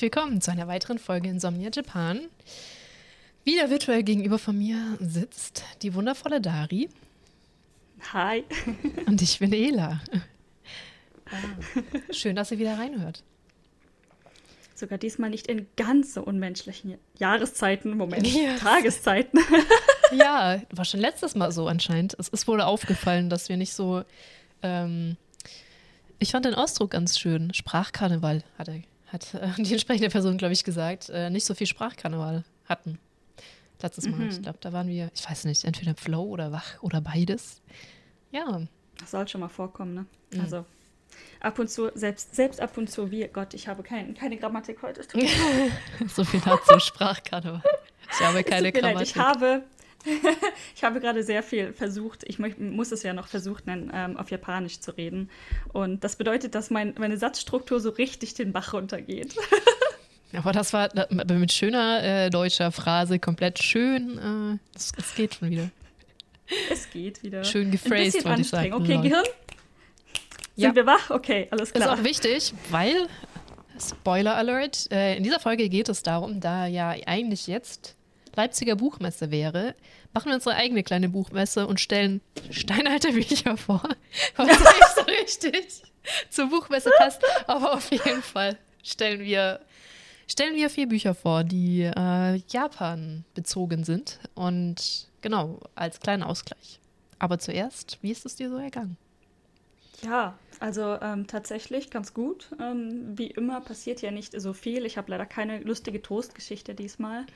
herzlich willkommen zu einer weiteren Folge Insomnia Japan. Wieder virtuell gegenüber von mir sitzt die wundervolle Dari. Hi. Und ich bin Ela. Ah. Schön, dass ihr wieder reinhört. Sogar diesmal nicht in ganz so unmenschlichen Jahreszeiten, Moment, yes. Tageszeiten. ja, war schon letztes Mal so anscheinend. Es ist wohl aufgefallen, dass wir nicht so. Ähm, ich fand den Ausdruck ganz schön. Sprachkarneval hat er hat äh, die entsprechende Person, glaube ich, gesagt, äh, nicht so viel Sprachkarneval hatten. Letztes Mal. Mhm. Ich glaube, da waren wir, ich weiß nicht, entweder Flow oder wach oder beides. Ja. Das soll schon mal vorkommen, ne? Mhm. Also ab und zu, selbst, selbst ab und zu, wie Gott, ich habe kein, keine Grammatik heute. so viel dazu Sprachkarneval. Ich habe keine Grammatik. Leid, ich habe ich habe gerade sehr viel versucht, ich muss es ja noch versuchen, ähm, auf Japanisch zu reden. Und das bedeutet, dass mein, meine Satzstruktur so richtig den Bach runtergeht. Aber das war mit schöner äh, deutscher Phrase komplett schön. Äh, es, es, geht schon wieder. Es geht wieder. Schön gephrased, wollte ich sagen. Okay, Gehirn? Sind ja. wir wach? Okay, alles klar. Ist auch wichtig, weil, Spoiler Alert, äh, in dieser Folge geht es darum, da ja eigentlich jetzt Leipziger Buchmesse wäre, machen wir unsere eigene kleine Buchmesse und stellen steinalte Bücher vor. Was nicht so richtig zur Buchmesse passt, aber auf jeden Fall stellen wir, stellen wir vier Bücher vor, die äh, Japan bezogen sind. Und genau, als kleinen Ausgleich. Aber zuerst, wie ist es dir so ergangen? Ja, also ähm, tatsächlich ganz gut. Ähm, wie immer passiert ja nicht so viel. Ich habe leider keine lustige Toastgeschichte diesmal.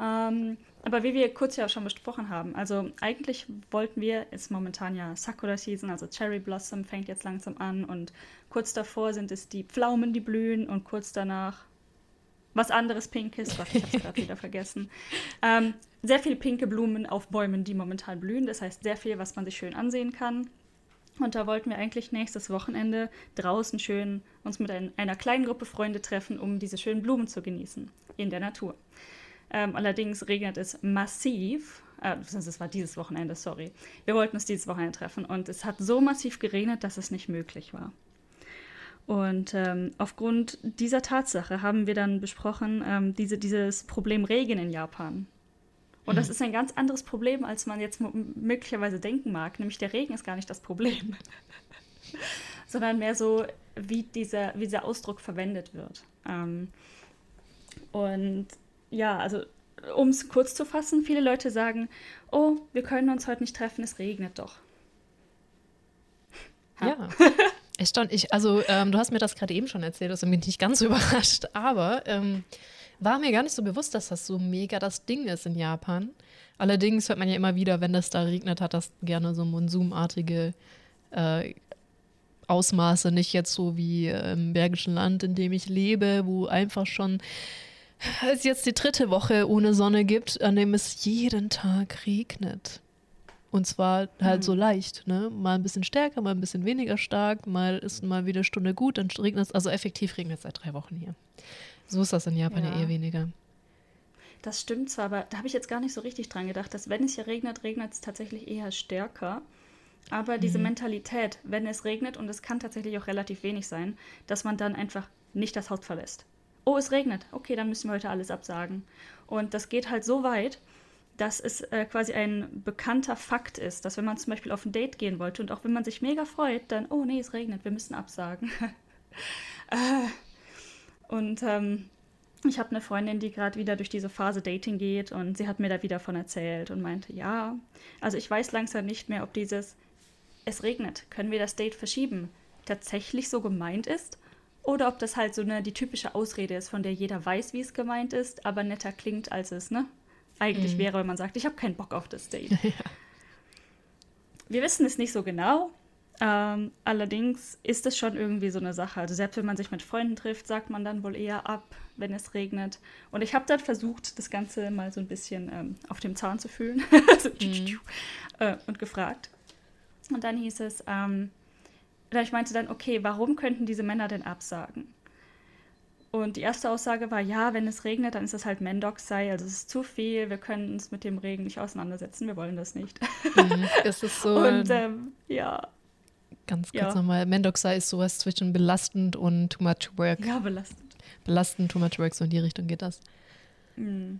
Ähm, aber wie wir kurz ja schon besprochen haben, also eigentlich wollten wir, ist momentan ja Sakura-Season, also Cherry Blossom fängt jetzt langsam an und kurz davor sind es die Pflaumen, die blühen und kurz danach was anderes Pinkes, was ich habe gerade wieder vergessen. Ähm, sehr viele pinke Blumen auf Bäumen, die momentan blühen, das heißt sehr viel, was man sich schön ansehen kann. Und da wollten wir eigentlich nächstes Wochenende draußen schön uns mit ein, einer kleinen Gruppe Freunde treffen, um diese schönen Blumen zu genießen in der Natur. Ähm, allerdings regnet es massiv. Äh, das war dieses Wochenende, sorry. Wir wollten uns dieses Wochenende treffen und es hat so massiv geregnet, dass es nicht möglich war. Und ähm, aufgrund dieser Tatsache haben wir dann besprochen, ähm, diese, dieses Problem Regen in Japan. Und das mhm. ist ein ganz anderes Problem, als man jetzt möglicherweise denken mag. Nämlich der Regen ist gar nicht das Problem, sondern mehr so, wie dieser, wie dieser Ausdruck verwendet wird. Ähm, und ja, also um es kurz zu fassen, viele Leute sagen, oh, wir können uns heute nicht treffen, es regnet doch. Ha. Ja. Erstaunt. Ich, also, ähm, du hast mir das gerade eben schon erzählt, also bin ich nicht ganz so überrascht, aber ähm, war mir gar nicht so bewusst, dass das so mega das Ding ist in Japan. Allerdings hört man ja immer wieder, wenn das da regnet, hat das gerne so monsumartige äh, Ausmaße, nicht jetzt so wie äh, im Bergischen Land, in dem ich lebe, wo einfach schon es jetzt die dritte Woche ohne Sonne gibt, an dem es jeden Tag regnet. Und zwar halt mhm. so leicht, ne? Mal ein bisschen stärker, mal ein bisschen weniger stark, mal ist mal wieder eine Stunde gut, dann regnet es. Also effektiv regnet es seit drei Wochen hier. So ist das in Japan ja, ja eher weniger. Das stimmt zwar, aber da habe ich jetzt gar nicht so richtig dran gedacht, dass wenn es hier regnet, regnet es tatsächlich eher stärker. Aber diese mhm. Mentalität, wenn es regnet, und es kann tatsächlich auch relativ wenig sein, dass man dann einfach nicht das Haus verlässt oh, es regnet, okay, dann müssen wir heute alles absagen. Und das geht halt so weit, dass es äh, quasi ein bekannter Fakt ist, dass wenn man zum Beispiel auf ein Date gehen wollte und auch wenn man sich mega freut, dann, oh nee, es regnet, wir müssen absagen. äh, und ähm, ich habe eine Freundin, die gerade wieder durch diese Phase Dating geht und sie hat mir da wieder von erzählt und meinte, ja, also ich weiß langsam nicht mehr, ob dieses es regnet, können wir das Date verschieben, tatsächlich so gemeint ist oder ob das halt so eine, die typische Ausrede ist, von der jeder weiß, wie es gemeint ist, aber netter klingt, als es ne, eigentlich mhm. wäre, wenn man sagt, ich habe keinen Bock auf das Date. Ja. Wir wissen es nicht so genau, Ähm, allerdings ist es schon irgendwie so eine Sache. Also selbst wenn man sich mit Freunden trifft, sagt man dann wohl eher ab, wenn es regnet. Und ich habe dann versucht, das Ganze mal so ein bisschen ähm, auf dem Zahn zu fühlen also, mhm. äh, und gefragt. Und dann hieß es, ähm, ich meinte dann, okay, warum könnten diese Männer denn absagen? Und die erste Aussage war, ja, wenn es regnet, dann ist es halt Mendox-Sei, also es ist zu viel, wir können uns mit dem Regen nicht auseinandersetzen, wir wollen das nicht. Mhm, es ist so. Und ähm, ja, Ganz kurz ja. nochmal. Mendoxa ist sowas zwischen belastend und too much work. Ja, belastend. Belastend, too much work, so in die Richtung geht das. Mm.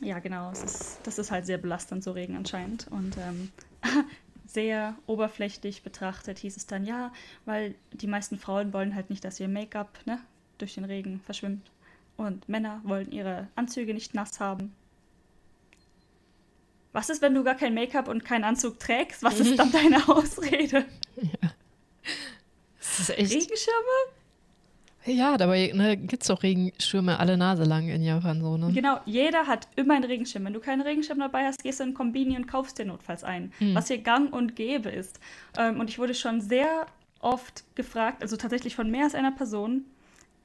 Ja, genau. Es ist, das ist halt sehr belastend, so Regen anscheinend. Und ähm, sehr oberflächlich betrachtet hieß es dann, ja, weil die meisten Frauen wollen halt nicht, dass ihr Make-up ne, durch den Regen verschwimmt. Und Männer wollen ihre Anzüge nicht nass haben. Was ist, wenn du gar kein Make-up und keinen Anzug trägst? Was ist dann deine Ausrede? Ja. Das ist echt. Regenschirme? Ja, dabei ne, gibt es doch Regenschirme alle Nase lang in Japan so, ne? Genau, jeder hat immer einen Regenschirm. Wenn du keinen Regenschirm dabei hast, gehst du in Kombini und kaufst dir notfalls einen. Mhm. Was hier gang und gäbe ist. Ähm, und ich wurde schon sehr oft gefragt, also tatsächlich von mehr als einer Person,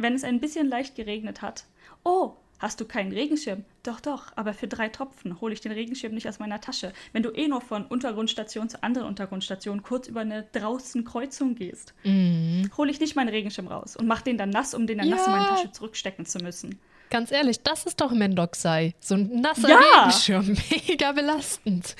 wenn es ein bisschen leicht geregnet hat. Oh, Hast du keinen Regenschirm? Doch, doch, aber für drei Tropfen hole ich den Regenschirm nicht aus meiner Tasche. Wenn du eh nur von Untergrundstation zu anderen Untergrundstation kurz über eine draußen Kreuzung gehst, mm. hole ich nicht meinen Regenschirm raus und mach den dann nass, um den dann ja. nass in meine Tasche zurückstecken zu müssen. Ganz ehrlich, das ist doch Mendoxai. So ein nasser ja. Regenschirm. Mega belastend.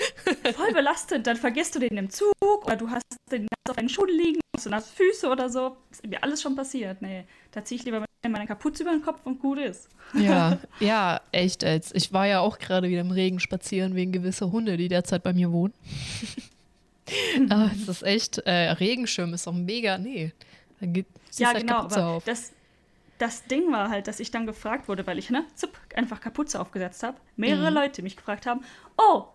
Voll belastend. Dann vergisst du den im Zug oder du hast den nass auf deinen Schuhen liegen, hast du nasse Füße oder so. Ist mir alles schon passiert. Nee, da ziehe ich lieber meine Kapuze über den Kopf und gut ist. Ja, ja, echt. Als ich war ja auch gerade wieder im Regen spazieren wegen gewisser Hunde, die derzeit bei mir wohnen. aber es ist echt, äh, Regenschirm ist auch mega, nee. Da geht, ja, halt genau, aber auf. das das Ding war halt, dass ich dann gefragt wurde, weil ich ne, zup, einfach Kapuze aufgesetzt habe. Mehrere mhm. Leute mich gefragt haben: Oh,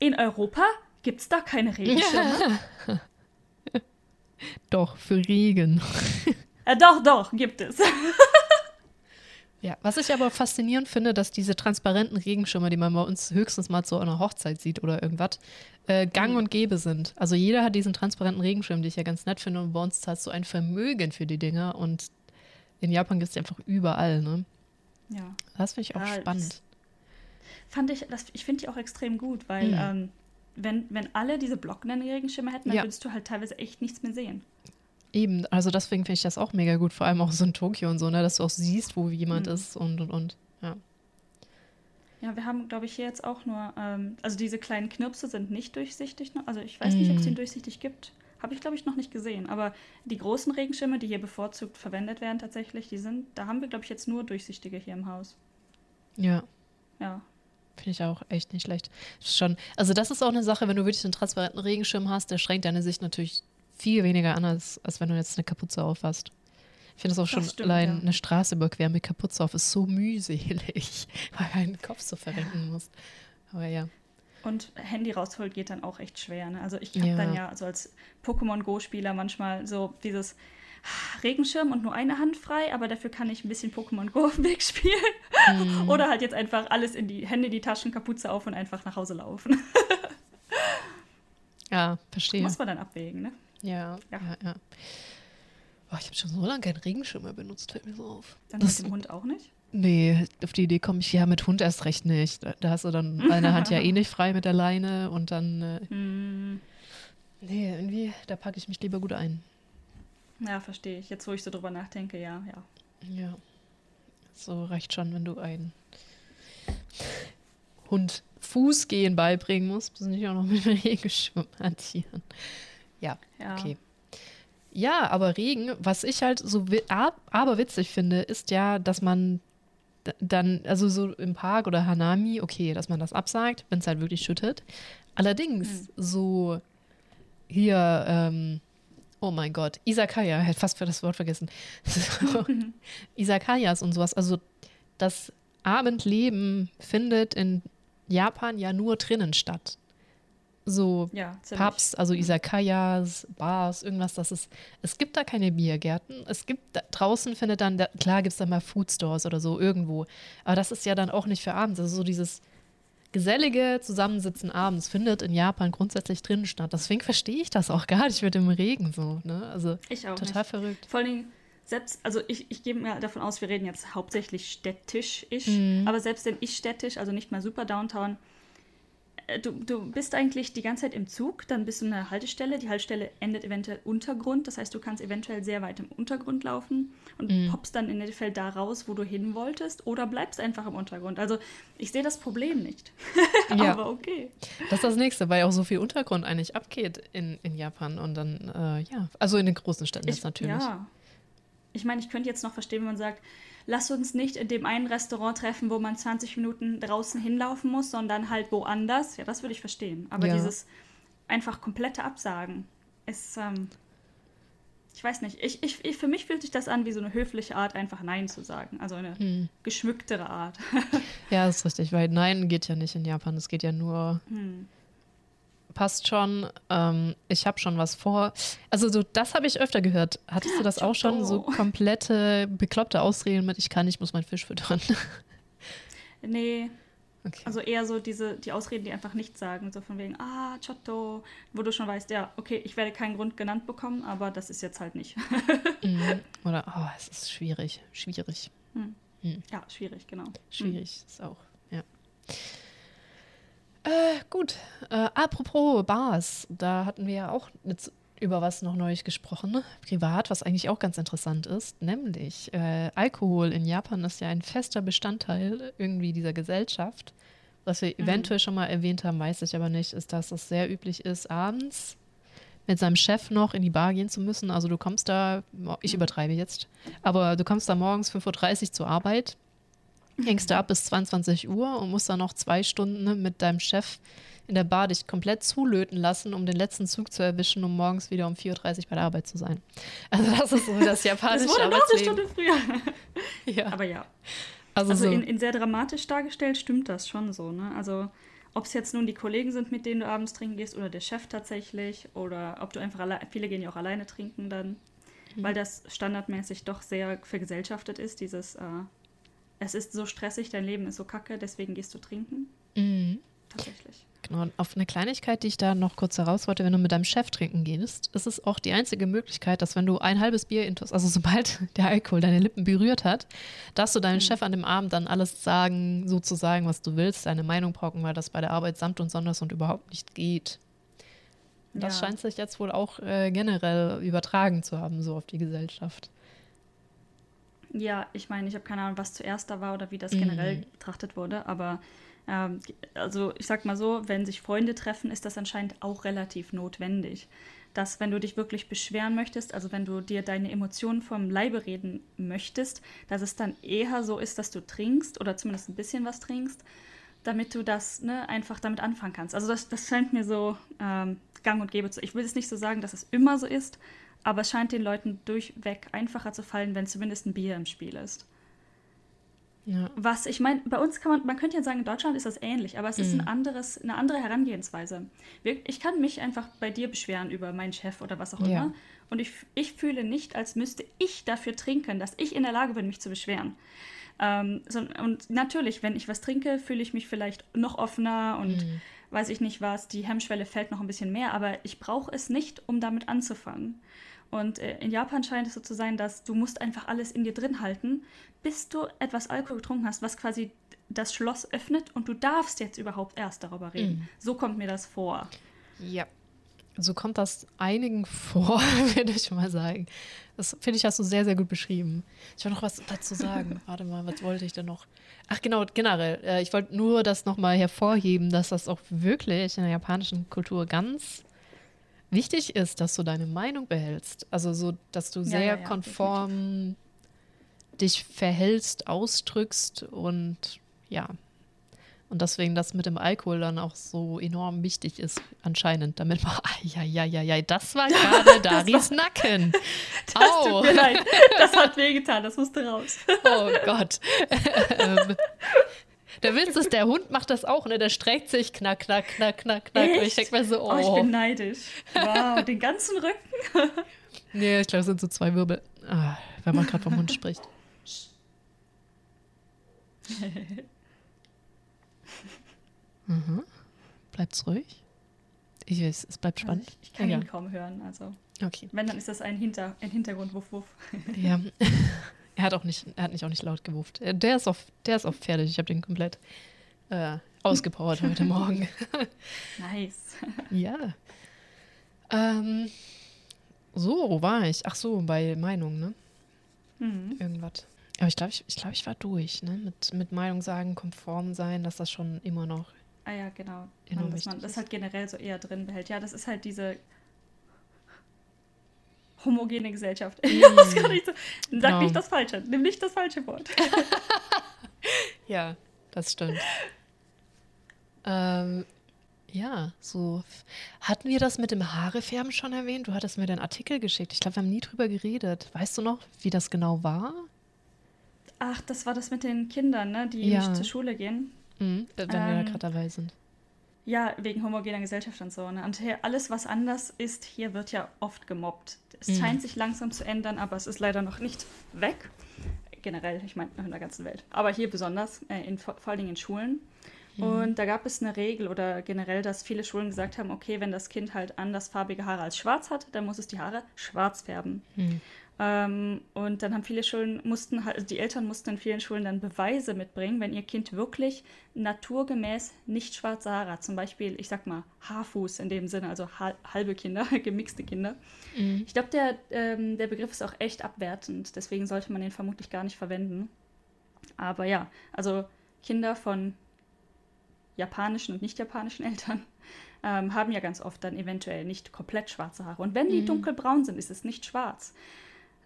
in Europa gibt es da keine Regenschirme? Ja. doch, für Regen. Ja, doch, doch, gibt es. ja, was ich aber faszinierend finde, dass diese transparenten Regenschirme, die man bei uns höchstens mal zu einer Hochzeit sieht oder irgendwas, äh, gang mhm. und gäbe sind. Also jeder hat diesen transparenten Regenschirm, die ich ja ganz nett finde. Und bei uns zahlt so ein Vermögen für die Dinger. Und in Japan gibt es die einfach überall, ne? Ja. Das finde ich auch ja, spannend. Fand ich, das, ich finde die auch extrem gut, weil mhm. ähm, wenn, wenn alle diese blockenden Regenschirme hätten, dann ja. würdest du halt teilweise echt nichts mehr sehen. Eben, also deswegen finde ich das auch mega gut, vor allem auch so in Tokio und so, ne, dass du auch siehst, wo jemand mhm. ist und und und. Ja. Ja, wir haben, glaube ich, hier jetzt auch nur, ähm, also diese kleinen Knirpse sind nicht durchsichtig. Ne? Also ich weiß nicht, ob es mhm. den durchsichtig gibt. Habe ich, glaube ich, noch nicht gesehen. Aber die großen Regenschirme, die hier bevorzugt verwendet werden, tatsächlich, die sind, da haben wir, glaube ich, jetzt nur durchsichtige hier im Haus. Ja. Ja. Finde ich auch echt nicht schlecht. Schon, also das ist auch eine Sache, wenn du wirklich einen transparenten Regenschirm hast, der schränkt deine Sicht natürlich viel weniger an, als, als wenn du jetzt eine Kapuze auf hast. Ich finde es auch schon stimmt, allein ja. eine Straße überqueren mit Kapuze auf ist so mühselig, weil du einen Kopf so verrenken ja. musst. Aber ja. Und Handy rausholt geht dann auch echt schwer. Ne? Also ich habe ja. dann ja so als Pokémon Go-Spieler manchmal so dieses Regenschirm und nur eine Hand frei, aber dafür kann ich ein bisschen Pokémon Go auf dem Weg spielen. Mm. Oder halt jetzt einfach alles in die Hände, die Taschen, Kapuze auf und einfach nach Hause laufen. ja, verstehe. Muss man dann abwägen, ne? Ja, ja, ja. ja. Oh, ich habe schon so lange keinen Regenschirm mehr benutzt, fällt mir so auf. Dann das, mit dem Hund auch nicht? Nee, auf die Idee komme ich ja mit Hund erst recht nicht. Da, hast du dann deine Hand ja eh nicht frei mit der Leine und dann. Äh, mm. Nee, irgendwie, da packe ich mich lieber gut ein. Ja, verstehe ich. Jetzt, wo ich so drüber nachdenke, ja, ja. Ja. So reicht schon, wenn du einen Hund Fußgehen beibringen musst, muss nicht auch noch mit dem Regenschirm hantieren. Ja, ja, okay. Ja, aber Regen, was ich halt so aber witzig finde, ist ja, dass man dann, also so im Park oder Hanami, okay, dass man das absagt, wenn es halt wirklich schüttet. Allerdings mhm. so hier, ähm, oh mein Gott, Isakaya, hätte fast das Wort vergessen. So, Isakayas und sowas, also das Abendleben findet in Japan ja nur drinnen statt so ja, Pubs, also Isakayas, Bars, irgendwas, das ist, es gibt da keine Biergärten. Es gibt, da, draußen findet dann, da, klar gibt es da mal Foodstores oder so irgendwo, aber das ist ja dann auch nicht für abends, also so dieses gesellige Zusammensitzen abends findet in Japan grundsätzlich drinnen statt. Deswegen verstehe ich das auch gar nicht mit dem Regen so. Ne? Also Ich auch total nicht. verrückt. Vor allen Dingen, selbst, also ich, ich gehe mal davon aus, wir reden jetzt hauptsächlich städtisch-isch, Mhm. aber selbst in ich städtisch, also nicht mal super Downtown, du, du bist eigentlich die ganze Zeit im Zug, dann bist du in einer Haltestelle, die Haltestelle endet eventuell Untergrund, das heißt, du kannst eventuell sehr weit im Untergrund laufen und Mhm. poppst dann in Endeffekt da raus, wo du hin wolltest, oder bleibst einfach im Untergrund. Also ich sehe das Problem nicht, Ja. aber okay. Das ist das nächste, weil auch so viel Untergrund eigentlich abgeht in, in Japan und dann, äh, ja, also in den großen Städten jetzt natürlich. Ja. Ich meine, ich könnte jetzt noch verstehen, wenn man sagt, lass uns nicht in dem einen Restaurant treffen, wo man 20 Minuten draußen hinlaufen muss, sondern halt woanders. Ja, das würde ich verstehen. Aber Ja. dieses einfach komplette Absagen ist, ähm, ich weiß nicht, ich, ich, ich, für mich fühlt sich das an wie so eine höfliche Art, einfach Nein zu sagen. Also eine Hm. geschmücktere Art. Ja, ist richtig, weil Nein geht ja nicht in Japan. Es geht ja nur, Hm. Passt schon, ähm, ich habe schon was vor. Also so, das habe ich öfter gehört. Hattest du das auch schon? So Oh. komplette, bekloppte Ausreden mit, ich kann, ich muss meinen Fisch füttern. Nee, Okay. also eher so diese, die Ausreden, die einfach nichts sagen. So von wegen, ah, Chotto, wo du schon weißt, ja, okay, ich werde keinen Grund genannt bekommen, aber das ist jetzt halt nicht. Mhm. Oder, oh, es ist schwierig, schwierig, Ja, schwierig, genau. schwierig ist auch, ja. Äh, gut, äh, apropos Bars, da hatten wir ja auch über was noch Neues gesprochen, ne? privat, was eigentlich auch ganz interessant ist, nämlich äh, Alkohol in Japan ist ja ein fester Bestandteil irgendwie dieser Gesellschaft. Was wir eventuell schon mal erwähnt haben, weiß ich aber nicht, ist, dass es sehr üblich ist, abends mit seinem Chef noch in die Bar gehen zu müssen. Also du kommst da, ich übertreibe jetzt, aber du kommst da morgens 5.30 Uhr zur Arbeit, hängst da ab bis 22 Uhr und musst dann noch zwei Stunden mit deinem Chef in der Bar dich komplett zulöten lassen, um den letzten Zug zu erwischen, um morgens wieder um 4.30 Uhr bei der Arbeit zu sein. Also das ist so das japanische Das wurde noch eine. Stunde früher. Ja. Aber ja. Also, Also so. in, in sehr dramatisch dargestellt stimmt das schon so, ne? Also ob es jetzt nun die Kollegen sind, mit denen du abends trinken gehst, oder der Chef tatsächlich, oder ob du einfach allein, viele gehen ja auch alleine trinken dann, Mhm. weil das standardmäßig doch sehr vergesellschaftet ist, dieses, äh, es ist so stressig, dein Leben ist so kacke, deswegen gehst du trinken. Mhm. Tatsächlich. Genau, und auf eine Kleinigkeit, die ich da noch kurz heraus wollte, wenn du mit deinem Chef trinken gehst, ist es auch die einzige Möglichkeit, dass wenn du ein halbes Bier intus, also sobald der Alkohol deine Lippen berührt hat, dass du deinem Chef an dem Abend dann alles sagen, sozusagen, was du willst, deine Meinung brocken, weil das bei der Arbeit samt und sonders und überhaupt nicht geht. Das Ja. scheint sich jetzt wohl auch äh, generell übertragen zu haben, so auf die Gesellschaft. Ja, ich meine, ich habe keine Ahnung, was zuerst da war oder wie das Mhm. generell betrachtet wurde, aber ähm, also ich sag mal so, wenn sich Freunde treffen, ist das anscheinend auch relativ notwendig. Dass, wenn du dich wirklich beschweren möchtest, also wenn du dir deine Emotionen vom Leibe reden möchtest, dass es dann eher so ist, dass du trinkst oder zumindest ein bisschen was trinkst, damit du das ne, einfach damit anfangen kannst. Also das, das scheint mir so ähm, gang und gäbe zu. Ich will jetzt nicht so sagen, dass es immer so ist, aber es scheint den Leuten durchweg einfacher zu fallen, wenn zumindest ein Bier im Spiel ist. Ja. Was ich meine, bei uns kann man, man könnte ja sagen, in Deutschland ist das ähnlich, aber es ist Mhm. ein anderes, eine andere Herangehensweise. Ich kann mich einfach bei dir beschweren über meinen Chef oder was auch Ja. immer. Und ich, ich fühle nicht, als müsste ich dafür trinken, dass ich in der Lage bin, mich zu beschweren. Ähm, so, und natürlich, wenn ich was trinke, fühle ich mich vielleicht noch offener und Mhm. weiß ich nicht was, die Hemmschwelle fällt noch ein bisschen mehr, aber ich brauche es nicht, um damit anzufangen. Und äh, in Japan scheint es so zu sein, dass du musst einfach alles in dir drin halten, bis du etwas Alkohol getrunken hast, was quasi das Schloss öffnet und du darfst jetzt überhaupt erst darüber reden. Mhm. So kommt mir das vor. Ja. So kommt das einigen vor, würde ich mal sagen. Das finde ich, hast du sehr, sehr gut beschrieben. Ich wollte noch was dazu sagen. Warte mal, was wollte ich denn noch? Ach, genau, generell. Äh, ich wollte nur das nochmal hervorheben, dass das auch wirklich in der japanischen Kultur ganz wichtig ist, dass du deine Meinung behältst. Also so, dass du Ja, sehr ja, ja, konform dich verhältst, ausdrückst und ja. Und deswegen das mit dem Alkohol dann auch so enorm wichtig ist, anscheinend, damit man, ja, ja, ja, ja, das war gerade Daris Nacken. Das Au. tut mir leid. Das hat wehgetan, das musste raus. Oh Gott. ähm, der Witz ist, der Hund macht das auch, ne? Der streckt sich, knack, knack, knack, knack, knack. Und ich denke mir so, oh. Oh, ich bin neidisch. Wow, den ganzen Rücken. nee, ich glaube, es sind so zwei Wirbel. Ah, wenn man gerade vom Hund spricht. Mhm. Bleibt's ruhig? Ich weiß, es bleibt spannend. Also ich, ich, kann ja. ihn kaum hören. Also okay. wenn, dann ist das ein, Hinter, ein Hintergrund, wuff, wuff. Ja. er hat auch nicht, er hat nicht auch nicht laut gewuft. Der ist auf, der ist auf fertig. Ich habe den komplett äh, ausgepowert heute Morgen. nice. ja. Ähm, so, wo war ich? Ach so, bei Meinung, ne? Mhm. Irgendwas. Aber ich glaube, ich, ich, glaub, ich war durch, ne? Mit, mit Meinung sagen, konform sein, dass das schon immer noch Ah ja, genau. Man, dass man das halt generell so eher drin behält. Ja, das ist halt diese homogene Gesellschaft. So. Sag Genau. nicht das Falsche. Nimm nicht das falsche Wort. Ja, das stimmt. ähm, ja, so. Hatten wir das mit dem Haarefärben schon erwähnt? Du hattest mir den Artikel geschickt. Ich glaube, wir haben nie drüber geredet. Weißt du noch, wie das genau war? Ach, das war das mit den Kindern, ne, die Ja. nicht zur Schule gehen. Mhm, wenn wir da Ähm, gerade dabei sind. Ja, wegen homogener Gesellschaft und so. Ne? Und hier, alles, was anders ist, hier wird ja oft gemobbt. Es Mhm. scheint sich langsam zu ändern, aber es ist leider noch nicht weg. Generell, ich meine, in der ganzen Welt. Aber hier besonders, äh, in, vor allen Dingen in Schulen. Und da gab es eine Regel oder generell, dass viele Schulen gesagt haben, okay, wenn das Kind halt andersfarbige Haare als schwarz hat, dann muss es die Haare schwarz färben. Mhm. Ähm, und dann haben viele Schulen, mussten halt, also die Eltern mussten in vielen Schulen dann Beweise mitbringen, wenn ihr Kind wirklich naturgemäß nicht schwarze Haare hat. Zum Beispiel, ich sag mal, Haarfuß in dem Sinne, also ha halbe Kinder, gemixte Kinder. Mhm. Ich glaube, der, ähm, der Begriff ist auch echt abwertend, deswegen sollte man den vermutlich gar nicht verwenden. Aber ja, also Kinder von japanischen und nicht japanischen Eltern ähm, haben ja ganz oft dann eventuell nicht komplett schwarze Haare. Und wenn die Mhm. dunkelbraun sind, ist es nicht schwarz.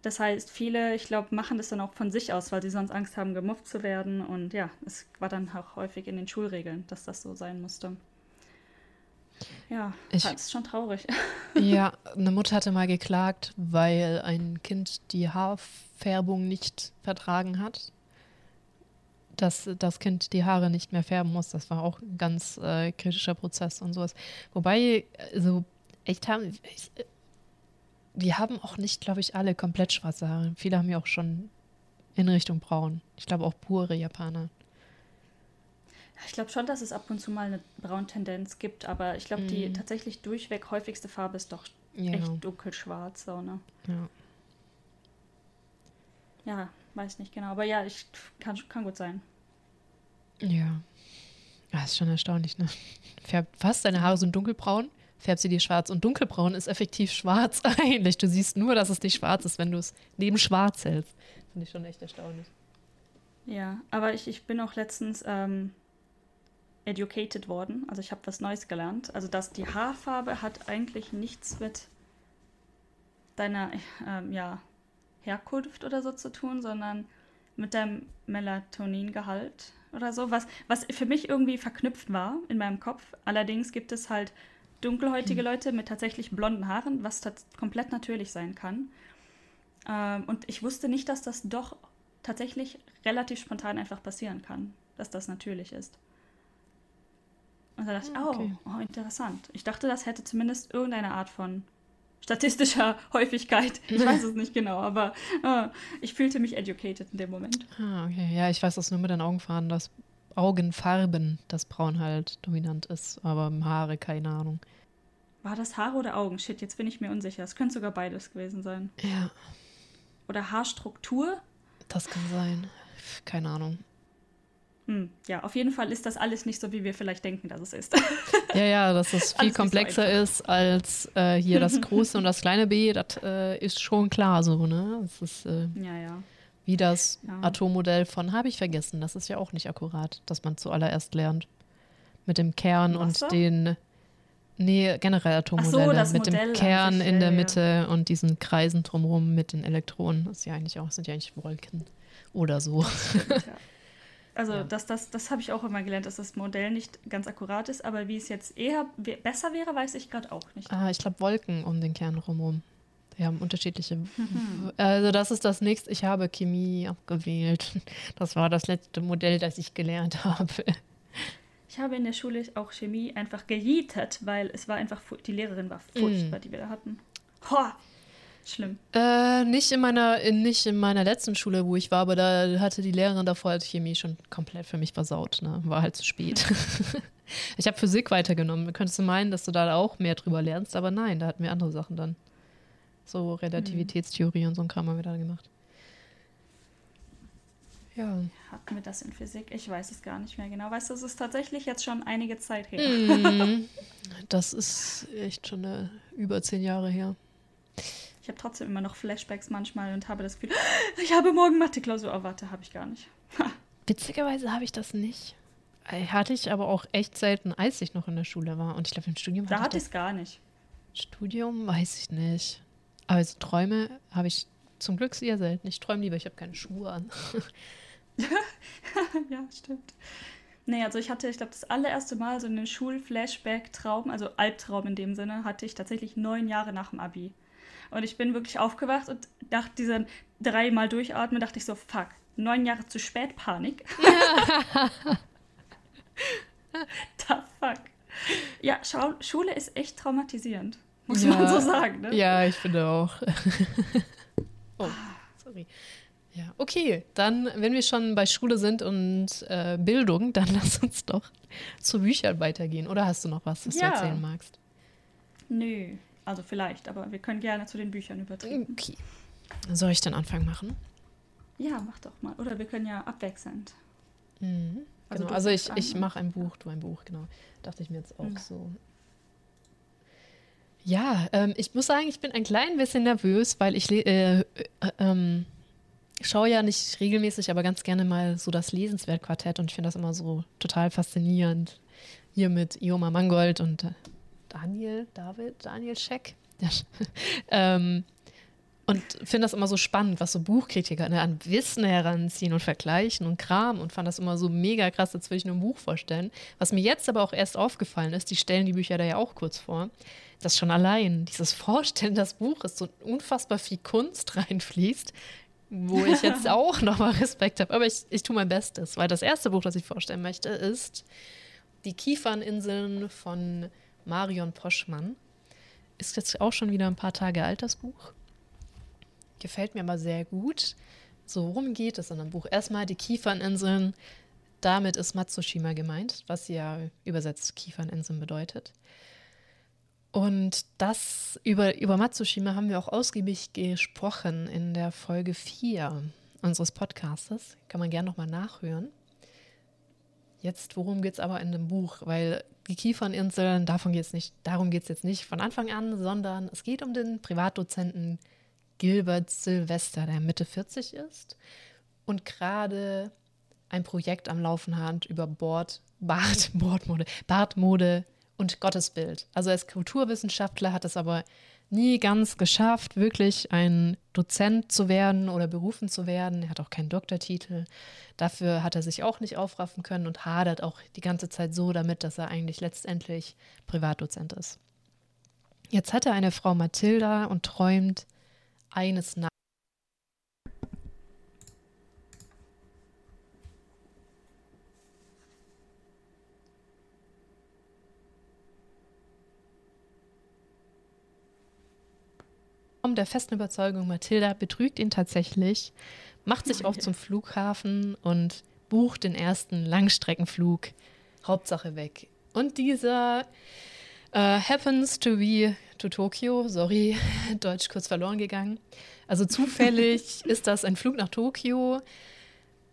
Das heißt, viele, ich glaube, machen das dann auch von sich aus, weil sie sonst Angst haben, gemufft zu werden. Und ja, es war dann auch häufig in den Schulregeln, dass das so sein musste. Ja, Ich- das ist schon traurig. Ja, eine Mutter hatte mal geklagt, weil ein Kind die Haarfärbung nicht vertragen hat. Dass das Kind die Haare nicht mehr färben muss. Das war auch ein ganz äh, kritischer Prozess und sowas. Wobei, also echt haben, ich, die haben auch nicht, glaube ich, alle komplett schwarze Haare. Viele haben ja auch schon in Richtung braun. Ich glaube auch pure Japaner. Ich glaube schon, dass es ab und zu mal eine Brauntendenz gibt, aber ich glaube, die Mhm. tatsächlich durchweg häufigste Farbe ist doch Ja, echt dunkelschwarz. So, ne? ja. Ja, weiß nicht genau. Aber ja, ich kann, kann gut sein. Ja. Das ist schon erstaunlich, ne? Färbt fast deine Haare sind dunkelbraun, färbt sie dir schwarz. Und dunkelbraun ist effektiv schwarz eigentlich. Du siehst nur, dass es nicht schwarz ist, wenn du es neben schwarz hältst. Finde ich schon echt erstaunlich. Ja, aber ich, ich bin auch letztens ähm, educated worden. Also ich habe was Neues gelernt. Also dass die Haarfarbe hat eigentlich nichts mit deiner ähm, ja, Herkunft oder so zu tun, sondern mit deinem Melatoningehalt oder so, was, was für mich irgendwie verknüpft war in meinem Kopf. Allerdings gibt es halt dunkelhäutige Leute mit tatsächlich blonden Haaren, was komplett natürlich sein kann. Ähm, und ich wusste nicht, dass das doch tatsächlich relativ spontan einfach passieren kann, dass das natürlich ist. Und da dachte ich, Ah, oh, okay. oh, interessant. Ich dachte, das hätte zumindest irgendeine Art von statistischer Häufigkeit. Ich weiß es nicht genau, aber äh, ich fühlte mich educated in dem Moment. Ah, okay. Ja, ich weiß das nur mit den Augenfarben, dass Augenfarben, das Braun halt dominant ist, aber Haare, keine Ahnung. War das Haare oder Augen? Shit, jetzt bin ich mir unsicher. Es könnte sogar beides gewesen sein. Ja, Oder Haarstruktur? das kann sein. Keine Ahnung. Hm, ja, auf jeden Fall ist das alles nicht so, wie wir vielleicht denken, dass es ist. Ja, ja, dass es Alles viel so komplexer ist als äh, hier das große und das kleine B, das äh, ist schon klar so, ne? Das ist äh, ja, ja. Wie das Ja. Atommodell von habe ich vergessen. Das ist ja auch nicht akkurat, dass man zuallererst lernt. Mit dem Kern Wasser? und den. Nee, generell Atommodelle. das mit Modell dem Kern sich, in der ja. Mitte und diesen Kreisen drumherum mit den Elektronen. Das ist ja eigentlich auch, sind ja eigentlich Wolken oder so. Stimmt, ja. Also Ja. das, das, das habe ich auch immer gelernt, dass das Modell nicht ganz akkurat ist, aber wie es jetzt eher besser wäre, weiß ich gerade auch nicht. Ah, ich glaube Wolken um den Kern drumherum. Die haben unterschiedliche. Mhm. Also das ist das nächste. Ich habe Chemie abgewählt. Das war das letzte Modell, das ich gelernt habe. Ich habe in der Schule auch Chemie einfach gejietet, weil es war einfach, die Lehrerin war furchtbar, Mm. die wir da hatten. Ho, schlimm. Äh, nicht in meiner, in, nicht in meiner letzten Schule, wo ich war, aber da hatte die Lehrerin davor halt Chemie schon komplett für mich versaut. Ne? War halt zu spät. ich habe Physik weitergenommen. Könntest du meinen, dass du da auch mehr drüber lernst, aber nein, da hatten wir andere Sachen dann. So Relativitätstheorie und so ein Kram haben wir da gemacht. Ja. Hatten wir das in Physik? Ich weiß es gar nicht mehr genau. Weißt du, es ist tatsächlich jetzt schon einige Zeit her. Mm, das ist echt schon eine, über zehn Jahre her. Ich habe trotzdem immer noch Flashbacks manchmal und habe das Gefühl, ich habe morgen Mathe-Klausur. Oh, warte, habe ich gar nicht. Witzigerweise habe ich das nicht. Äh, hatte ich aber auch echt selten, als ich noch in der Schule war. Und ich glaube, im Studium Da hatte ich es gar nicht. Studium weiß ich nicht. Aber also Träume habe ich zum Glück sehr selten. Ich träume lieber, ich habe keine Schuhe an. ja, stimmt. Nee, also ich hatte, ich glaube, das allererste Mal so einen Schul-Flashback-Traum, also Albtraum in dem Sinne, hatte ich tatsächlich neun Jahre nach dem Abi. Und ich bin wirklich aufgewacht und dachte, diesen dreimal durchatmen, dachte ich so, fuck, neun Jahre zu spät, Panik. Ja. da fuck. Ja, Schule ist echt traumatisierend, muss ja. man so sagen. Ne? Ja, ich finde auch. oh, sorry. Ja, okay. Dann, wenn wir schon bei Schule sind und äh, Bildung, dann lass uns doch zu Büchern weitergehen. Oder hast du noch was, was ja. du erzählen magst? Nö, also vielleicht, aber wir können gerne zu den Büchern übertreten. Okay. Soll ich den Anfang machen? Ja, mach doch mal. Oder wir können ja abwechselnd. Mhm. Also, genau. also ich, ich mache ein Buch, du ein Buch, genau. Dachte ich mir jetzt auch mhm. so. Ja, ähm, ich muss sagen, ich bin ein klein bisschen nervös, weil ich äh, äh, ähm, schaue ja nicht regelmäßig, aber ganz gerne mal so das Lesenswert-Quartett und ich finde das immer so total faszinierend. Hier mit Ioma Mangold und äh, Daniel, David, Daniel Scheck. Ähm, und finde das immer so spannend, was so Buchkritiker ne, an Wissen heranziehen und vergleichen und Kram und fand das immer so mega krass, als würde ich nur ein Buch vorstellen. Was mir jetzt aber auch erst aufgefallen ist, die stellen die Bücher da ja auch kurz vor, dass schon allein dieses Vorstellen des Buches so unfassbar viel Kunst reinfließt, wo ich jetzt auch nochmal Respekt habe. Aber ich, ich tue mein Bestes, weil das erste Buch, das ich vorstellen möchte, ist Die Kieferninseln von Marion Poschmann. Ist jetzt auch schon wieder ein paar Tage alt, das Buch. Gefällt mir aber sehr gut. So, worum geht es in dem Buch? Erstmal die Kieferninseln. Damit ist Matsushima gemeint, was ja übersetzt Kieferninseln bedeutet. Und das über, über Matsushima haben wir auch ausgiebig gesprochen in der Folge 4 unseres Podcastes. Kann man gerne nochmal nachhören. Jetzt, worum geht es aber in dem Buch? Weil die Kieferninseln, davon geht's nicht, darum geht es jetzt nicht von Anfang an, sondern es geht um den Privatdozenten Gilbert Silvester, der Mitte 40 ist und gerade ein Projekt am Laufen hat über Bord, Bart, Bordmode, Bartmode und Gottesbild. Also als Kulturwissenschaftler hat es aber nie ganz geschafft, wirklich ein Dozent zu werden oder berufen zu werden. Er hat auch keinen Doktortitel. Dafür hat er sich auch nicht aufraffen können und hadert auch die ganze Zeit so damit, dass er eigentlich letztendlich Privatdozent ist. Jetzt hat er eine Frau Mathilda und träumt, eines Nachts der festen Überzeugung, Mathilda betrügt ihn tatsächlich, macht sich auf zum Flughafen und bucht den ersten Langstreckenflug. Hauptsache weg. Und dieser Uh, happens to be to Tokio. Sorry, Deutsch kurz verloren gegangen. Also zufällig ist das ein Flug nach Tokio,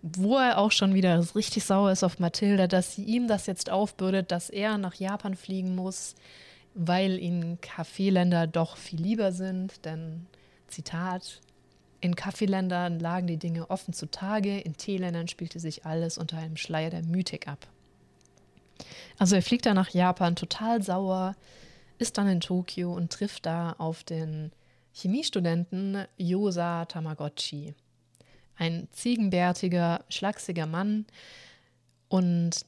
wo er auch schon wieder richtig sauer ist auf Mathilda, dass sie ihm das jetzt aufbürdet, dass er nach Japan fliegen muss, weil ihnen Kaffeeländer doch viel lieber sind. Denn, Zitat, in Kaffeeländern lagen die Dinge offen zutage, in Teeländern spielte sich alles unter einem Schleier der Mythik ab. Also er fliegt da nach Japan, total sauer, ist dann in Tokio und trifft da auf den Chemiestudenten Yosa Tamagotchi. Ein ziegenbärtiger, schlachsiger Mann. Und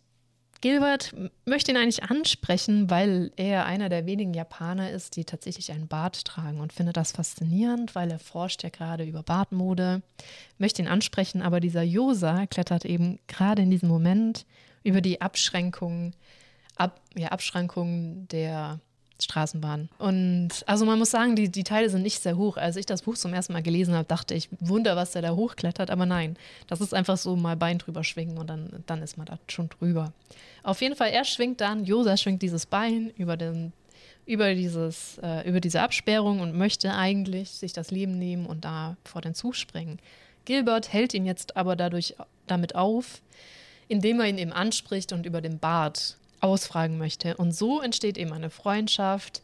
Gilbert möchte ihn eigentlich ansprechen, weil er einer der wenigen Japaner ist, die tatsächlich einen Bart tragen und findet das faszinierend, weil er forscht ja gerade über Bartmode, möchte ihn ansprechen, aber dieser Yosa klettert eben gerade in diesem Moment über die Abschränkungen, Ab, ja, Abschränkungen der Straßenbahn. Und also man muss sagen, die, die Teile sind nicht sehr hoch. Als ich das Buch zum ersten Mal gelesen habe, dachte ich, Wunder, was der da hochklettert. Aber nein, das ist einfach so mal Bein drüber schwingen und dann, dann ist man da schon drüber. Auf jeden Fall, er schwingt dann, Josa schwingt dieses Bein über, den, über, dieses, äh, über diese Absperrung und möchte eigentlich sich das Leben nehmen und da vor den Zug springen. Gilbert hält ihn jetzt aber dadurch damit auf, indem er ihn eben anspricht und über den Bart ausfragen möchte. Und so entsteht eben eine Freundschaft.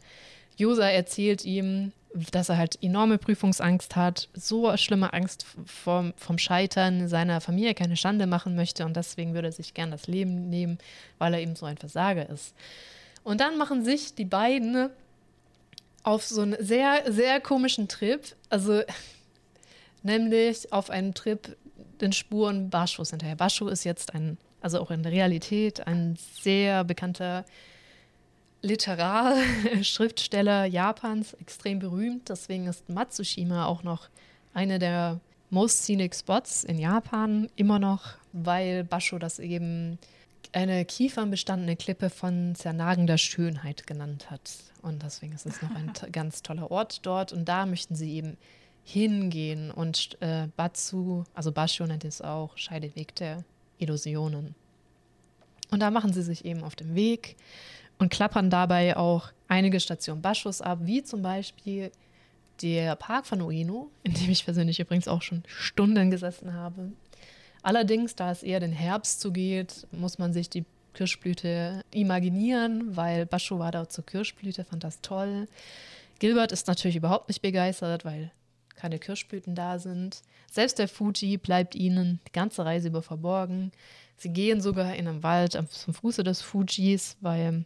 Josa erzählt ihm, dass er halt enorme Prüfungsangst hat, so schlimme Angst vom, vom Scheitern, seiner Familie keine Schande machen möchte und deswegen würde er sich gern das Leben nehmen, weil er eben so ein Versager ist. Und dann machen sich die beiden auf so einen sehr, sehr komischen Trip, also nämlich auf einen Trip den Spuren Baschos hinterher. Bascho ist jetzt ein also auch in der Realität, ein sehr bekannter Literar, Schriftsteller Japans, extrem berühmt. Deswegen ist Matsushima auch noch eine der most scenic Spots in Japan, immer noch, weil Basho das eben eine kiefernbestandene Klippe von zernagender Schönheit genannt hat. Und deswegen ist es noch ein ganz toller Ort dort. Und da möchten sie eben hingehen. Und äh, Batsu, also Basho nennt es auch, Scheideweg der Illusionen. Und da machen sie sich eben auf den Weg und klappern dabei auch einige Stationen Baschus ab, wie zum Beispiel der Park von Ueno, in dem ich persönlich übrigens auch schon Stunden gesessen habe. Allerdings, da es eher den Herbst zugeht, muss man sich die Kirschblüte imaginieren, weil Bascho war dort zur Kirschblüte, fand das toll. Gilbert ist natürlich überhaupt nicht begeistert, weil keine Kirschblüten da sind. Selbst der Fuji bleibt ihnen die ganze Reise über verborgen. Sie gehen sogar in einem Wald zum Fuße des Fujis, weil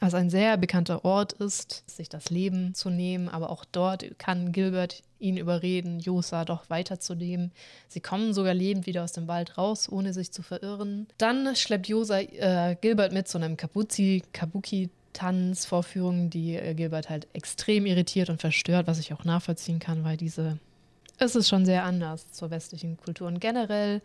es ein sehr bekannter Ort ist, sich das Leben zu nehmen. Aber auch dort kann Gilbert ihn überreden, Yosa doch weiterzunehmen. Sie kommen sogar lebend wieder aus dem Wald raus, ohne sich zu verirren. Dann schleppt Yosa äh, Gilbert mit zu einem Kabuki, Kabuki Tanzvorführung, die äh, Gilbert halt extrem irritiert und verstört, was ich auch nachvollziehen kann, weil diese es ist schon sehr anders zur westlichen Kultur. Und generell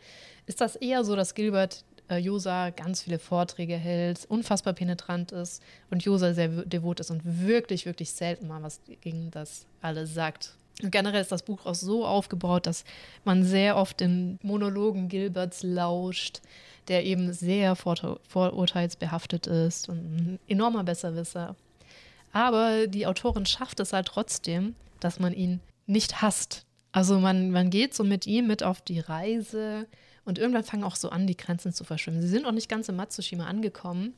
ist das eher so, dass Gilbert äh, Josa ganz viele Vorträge hält, unfassbar penetrant ist und Josa sehr devot ist und wirklich, wirklich selten mal was gegen das alles sagt. Generell ist das Buch auch so aufgebaut, dass man sehr oft den Monologen Gilberts lauscht, der eben sehr vor vorurteilsbehaftet ist und ein enormer Besserwisser. Aber die Autorin schafft es halt trotzdem, dass man ihn nicht hasst. Also man, man geht so mit ihm mit auf die Reise und irgendwann fangen auch so an, die Grenzen zu verschwimmen. Sie sind auch nicht ganz in Matsushima angekommen,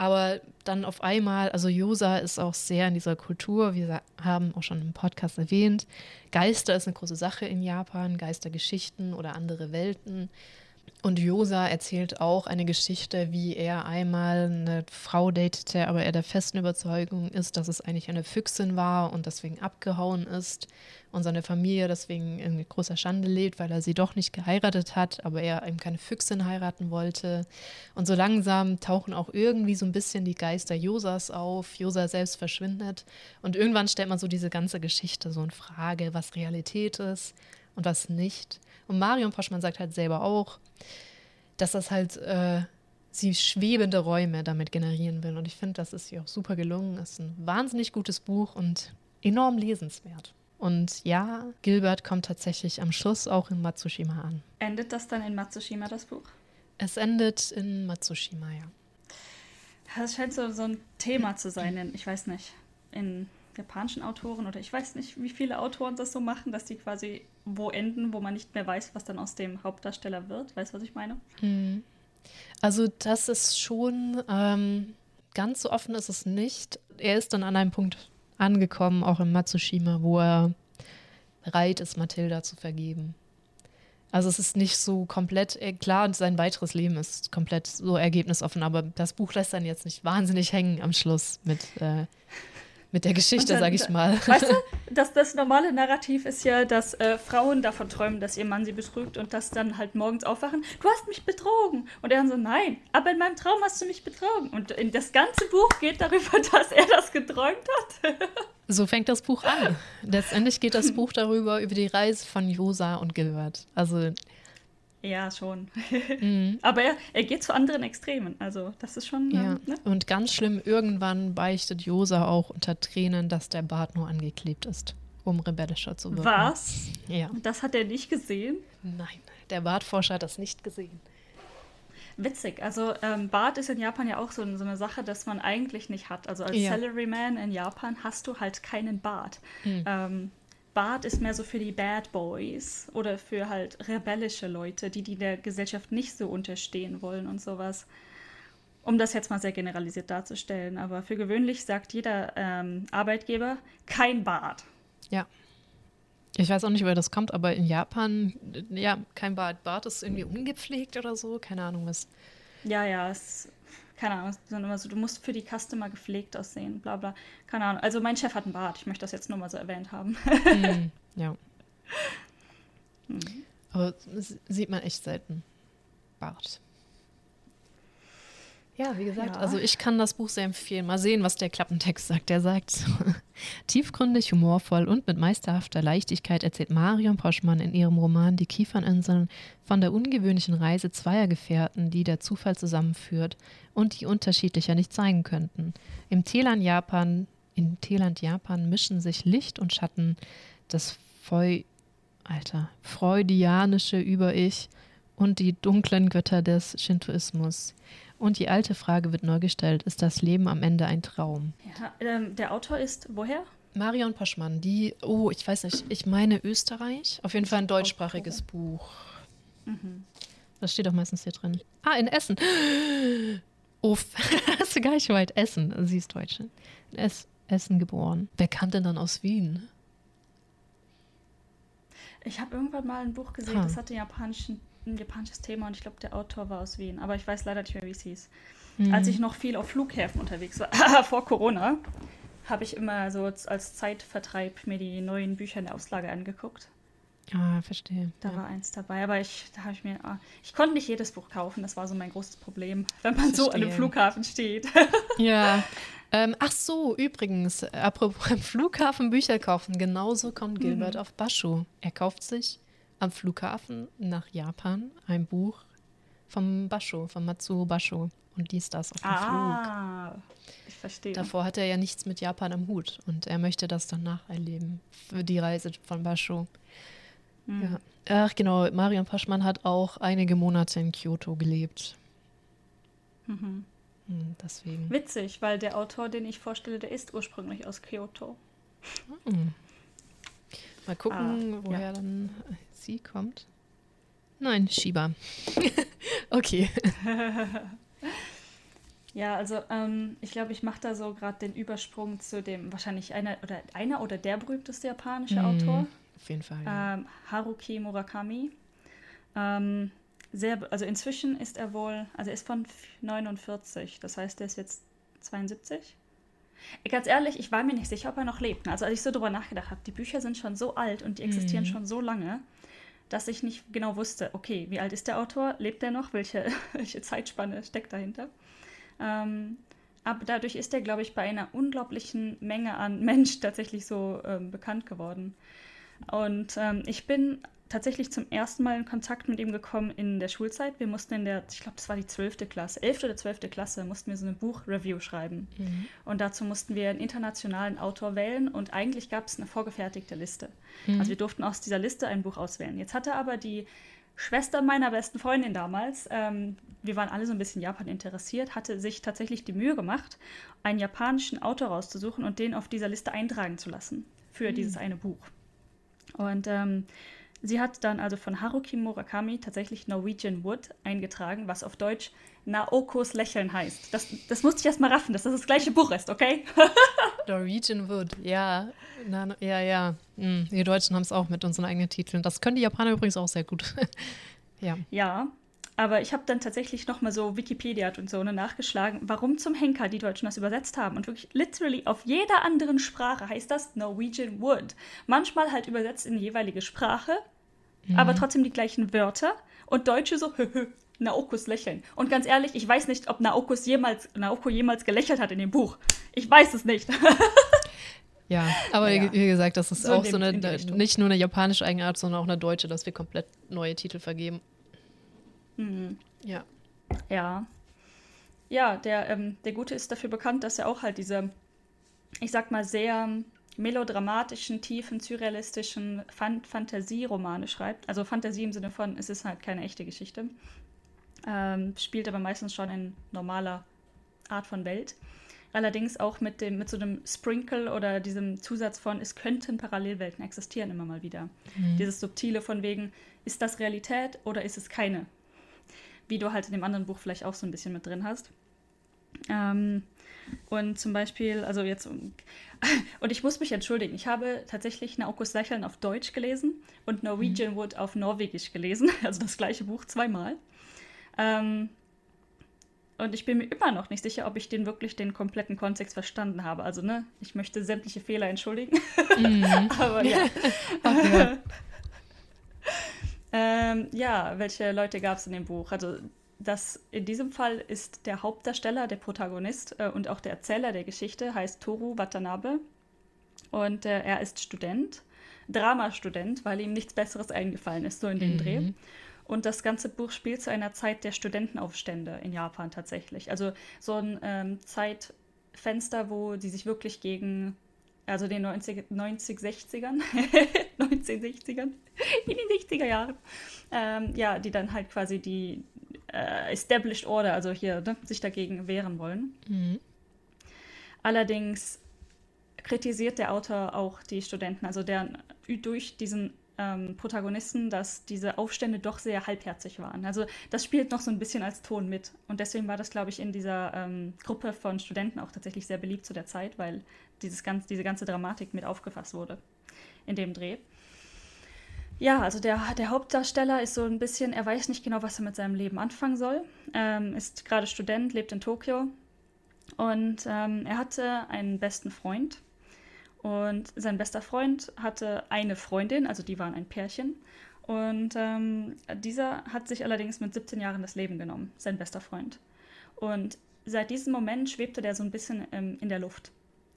aber dann auf einmal, also Yosa ist auch sehr in dieser Kultur, wir haben auch schon im Podcast erwähnt, Geister ist eine große Sache in Japan, Geistergeschichten oder andere Welten. Und Josa erzählt auch eine Geschichte, wie er einmal eine Frau datete, aber er der festen Überzeugung ist, dass es eigentlich eine Füchsin war und deswegen abgehauen ist und seine Familie deswegen in großer Schande lebt, weil er sie doch nicht geheiratet hat, aber er eben keine Füchsin heiraten wollte. Und so langsam tauchen auch irgendwie so ein bisschen die Geister Josas auf. Josa selbst verschwindet und irgendwann stellt man so diese ganze Geschichte so in Frage, was Realität ist und was nicht. Und Marion Poschmann sagt halt selber auch, dass das halt äh, sie schwebende Räume damit generieren will. Und ich finde, das ist ihr auch super gelungen. Es ist ein wahnsinnig gutes Buch und enorm lesenswert. Und ja, Gilbert kommt tatsächlich am Schluss auch in Matsushima an. Endet das dann in Matsushima, das Buch? Es endet in Matsushima, ja. Das scheint so, so ein Thema zu sein, in, ich weiß nicht, in japanischen Autoren oder ich weiß nicht, wie viele Autoren das so machen, dass die quasi wo enden, wo man nicht mehr weiß, was dann aus dem Hauptdarsteller wird. Weißt du, was ich meine? Hm. Also das ist schon ähm, ganz so offen ist es nicht. Er ist dann an einem Punkt angekommen, auch in Matsushima, wo er bereit ist, Mathilda zu vergeben. Also es ist nicht so komplett, äh, klar, sein weiteres Leben ist komplett so ergebnisoffen, aber das Buch lässt dann jetzt nicht wahnsinnig hängen am Schluss mit äh, mit der Geschichte, sag ich mal. Weißt du, das, das normale Narrativ ist ja, dass äh, Frauen davon träumen, dass ihr Mann sie betrügt und dass dann halt morgens aufwachen, du hast mich betrogen. Und er dann so, nein, aber in meinem Traum hast du mich betrogen. Und in das ganze Buch geht darüber, dass er das geträumt hat. so fängt das Buch an. Letztendlich geht das Buch darüber, über die Reise von Josa und Gilbert. Also Ja, schon. Mhm. Aber er, er geht zu anderen Extremen. Also, das ist schon. Ja. Ähm, ne? Und ganz schlimm, irgendwann beichtet Josa auch unter Tränen, dass der Bart nur angeklebt ist, um rebellischer zu wirken. Was? Ja. Das hat er nicht gesehen? Nein, der Bartforscher hat das nicht gesehen. Witzig. Also, ähm, Bart ist in Japan ja auch so, so, eine Sache, dass man eigentlich nicht hat. Also, als ja. Salaryman in Japan hast du halt keinen Bart. Mhm. Ähm, Bart ist mehr so für die Bad Boys oder für halt rebellische Leute, die, die der Gesellschaft nicht so unterstehen wollen und sowas. Um das jetzt mal sehr generalisiert darzustellen. Aber für gewöhnlich sagt jeder ähm, Arbeitgeber kein Bart. Ja. Ich weiß auch nicht, woher das kommt, aber in Japan, ja, kein Bart. Bart ist irgendwie ungepflegt oder so, keine Ahnung was. Ja, ja, es keine Ahnung, sondern immer so, du musst für die Customer gepflegt aussehen, bla bla. Keine Ahnung. Also mein Chef hat einen Bart, ich möchte das jetzt nur mal so erwähnt haben. mm, ja. Mm. Aber sieht man echt selten. Bart. Ja, wie gesagt, ja. also ich kann das Buch sehr empfehlen. Mal sehen, was der Klappentext sagt. Der sagt, tiefgründig, humorvoll und mit meisterhafter Leichtigkeit erzählt Marion Poschmann in ihrem Roman Die Kieferninseln von der ungewöhnlichen Reise zweier Gefährten, die der Zufall zusammenführt und die unterschiedlicher nicht sein könnten. Im Teeland Japan, in Teeland Japan mischen sich Licht und Schatten, das Feu, Alter, freudianische Über-Ich und die dunklen Götter des Shintoismus. Und die alte Frage wird neu gestellt: Ist das Leben am Ende ein Traum? Ja, ähm, der Autor ist woher? Marion Paschmann, die, oh, ich weiß nicht, ich meine Österreich. Auf jeden Fall ein deutschsprachiges Buch. Mhm. Das steht auch meistens hier drin. Ah, in Essen. Uff, das ist gar nicht weit. Essen, sie ist Deutsche. In es Essen geboren. Wer kam denn dann aus Wien? Ich habe irgendwann mal ein Buch gesehen, ha. das hatte japanischen ein japanisches Thema und ich glaube, der Autor war aus Wien, aber ich weiß leider nicht mehr, wie es hieß. Mhm. Als ich noch viel auf Flughäfen unterwegs war, vor Corona, habe ich immer so als Zeitvertreib mir die neuen Bücher in der Auslage angeguckt. Ah, verstehe. Da ja. war eins dabei, aber ich, da habe ich mir, ah, ich konnte nicht jedes Buch kaufen, das war so mein großes Problem, wenn man verstehe. so an einem Flughafen steht. Ja. Ähm, ach so, übrigens, apropos am Flughafen Bücher kaufen, genauso kommt Gilbert mhm. auf Basho. Er kauft sich am Flughafen nach Japan ein Buch vom Basho, von Matsuo Basho und liest das auf dem ah, Flug. Ich verstehe. Davor hat er ja nichts mit Japan am Hut und er möchte das dann nacherleben für die Reise von Basho. Mhm. Ja. Ach genau, Marion Paschmann hat auch einige Monate in Kyoto gelebt. Mhm. Hm, deswegen. Witzig, weil der Autor, den ich vorstelle, der ist ursprünglich aus Kyoto. Mhm. Mal gucken, ah, woher ja. dann sie kommt. Nein, Shiba. okay. ja, also ähm, ich glaube, ich mache da so gerade den Übersprung zu dem wahrscheinlich einer oder einer oder der berühmteste japanische mm, Autor. Auf jeden Fall. Ja. Ähm, Haruki Murakami. Ähm, sehr, also inzwischen ist er wohl, also er ist von 49, das heißt, er ist jetzt 72. Ganz ehrlich, ich war mir nicht sicher, ob er noch lebt. Also als ich so drüber nachgedacht habe, die Bücher sind schon so alt und die existieren mhm. schon so lange, dass ich nicht genau wusste, okay, wie alt ist der Autor, lebt er noch, welche, welche Zeitspanne steckt dahinter. Ähm, aber dadurch ist er, glaube ich, bei einer unglaublichen Menge an Mensch tatsächlich so ähm, bekannt geworden. Und ähm, ich bin tatsächlich zum ersten Mal in Kontakt mit ihm gekommen in der Schulzeit. Wir mussten in der, ich glaube, das war die 12. Klasse, 11. oder 12. Klasse, mussten wir so eine Buchreview schreiben. Mhm. Und dazu mussten wir einen internationalen Autor wählen und eigentlich gab es eine vorgefertigte Liste. Mhm. Also wir durften aus dieser Liste ein Buch auswählen. Jetzt hatte aber die Schwester meiner besten Freundin damals, ähm, wir waren alle so ein bisschen Japan interessiert, hatte sich tatsächlich die Mühe gemacht, einen japanischen Autor rauszusuchen und den auf dieser Liste eintragen zu lassen für mhm. dieses eine Buch. Und ähm, sie hat dann also von Haruki Murakami tatsächlich Norwegian Wood eingetragen, was auf Deutsch Naokos Lächeln heißt. Das, das musste ich erst mal raffen, dass das das gleiche Buch ist, okay? Norwegian Wood, ja. Na, ja, ja. Hm, wir Deutschen haben es auch mit unseren eigenen Titeln. Das können die Japaner übrigens auch sehr gut. ja. Ja, aber ich habe dann tatsächlich nochmal so Wikipedia und so ne, nachgeschlagen, warum zum Henker die Deutschen das übersetzt haben. Und wirklich literally auf jeder anderen Sprache heißt das Norwegian Wood. Manchmal halt übersetzt in die jeweilige Sprache, mhm. aber trotzdem die gleichen Wörter. Und Deutsche so, Naokos lächeln. Und ganz ehrlich, ich weiß nicht, ob Naokos jemals, Naoko jemals gelächelt hat in dem Buch. Ich weiß es nicht. Ja, aber ja. wie gesagt, das ist so auch dem, so eine, nicht nur eine japanische Eigenart, sondern auch eine deutsche, dass wir komplett neue Titel vergeben. Mhm. Ja. Ja. Ja, der, ähm, der Gute ist dafür bekannt, dass er auch halt diese, ich sag mal, sehr melodramatischen, tiefen, surrealistischen Fan Fantasieromane schreibt. Also Fantasie im Sinne von, es ist halt keine echte Geschichte. Ähm, spielt aber meistens schon in normaler Art von Welt. Allerdings auch mit, dem, mit so einem Sprinkle oder diesem Zusatz von, es könnten Parallelwelten existieren immer mal wieder. Mhm. Dieses Subtile von wegen, ist das Realität oder ist es keine? Wie du halt in dem anderen Buch vielleicht auch so ein bisschen mit drin hast. Ähm, und zum Beispiel, also jetzt, und ich muss mich entschuldigen, ich habe tatsächlich Naokos Lächeln auf Deutsch gelesen und Norwegian mhm. Wood auf Norwegisch gelesen, also das gleiche Buch zweimal. Ähm, und ich bin mir immer noch nicht sicher, ob ich den wirklich den kompletten Kontext verstanden habe. Also, ne, ich möchte sämtliche Fehler entschuldigen. Mhm. Aber ja. ja. Ähm, ja, welche Leute gab es in dem Buch? Also, das in diesem Fall ist der Hauptdarsteller, der Protagonist äh, und auch der Erzähler der Geschichte, heißt Toru Watanabe. Und äh, er ist Student, Dramastudent, weil ihm nichts Besseres eingefallen ist, so in dem mhm. Dreh. Und das ganze Buch spielt zu einer Zeit der Studentenaufstände in Japan tatsächlich. Also so ein ähm, Zeitfenster, wo sie sich wirklich gegen, also den 90, 90 60ern, 1960ern, in den 60er Jahren, ähm, ja, die dann halt quasi die äh, Established Order, also hier, ne, sich dagegen wehren wollen. Mhm. Allerdings kritisiert der Autor auch die Studenten, also der durch diesen ähm, Protagonisten, dass diese Aufstände doch sehr halbherzig waren. Also das spielt noch so ein bisschen als Ton mit. Und deswegen war das, glaube ich, in dieser ähm, Gruppe von Studenten auch tatsächlich sehr beliebt zu der Zeit, weil dieses ganz, diese ganze Dramatik mit aufgefasst wurde in dem Dreh. Ja, also der, der Hauptdarsteller ist so ein bisschen, er weiß nicht genau, was er mit seinem Leben anfangen soll. Ähm, ist gerade Student, lebt in Tokio und ähm, er hatte einen besten Freund, und sein bester Freund hatte eine Freundin, also die waren ein Pärchen. Und ähm, dieser hat sich allerdings mit 17 Jahren das Leben genommen, sein bester Freund. Und seit diesem Moment schwebte der so ein bisschen ähm, in der Luft,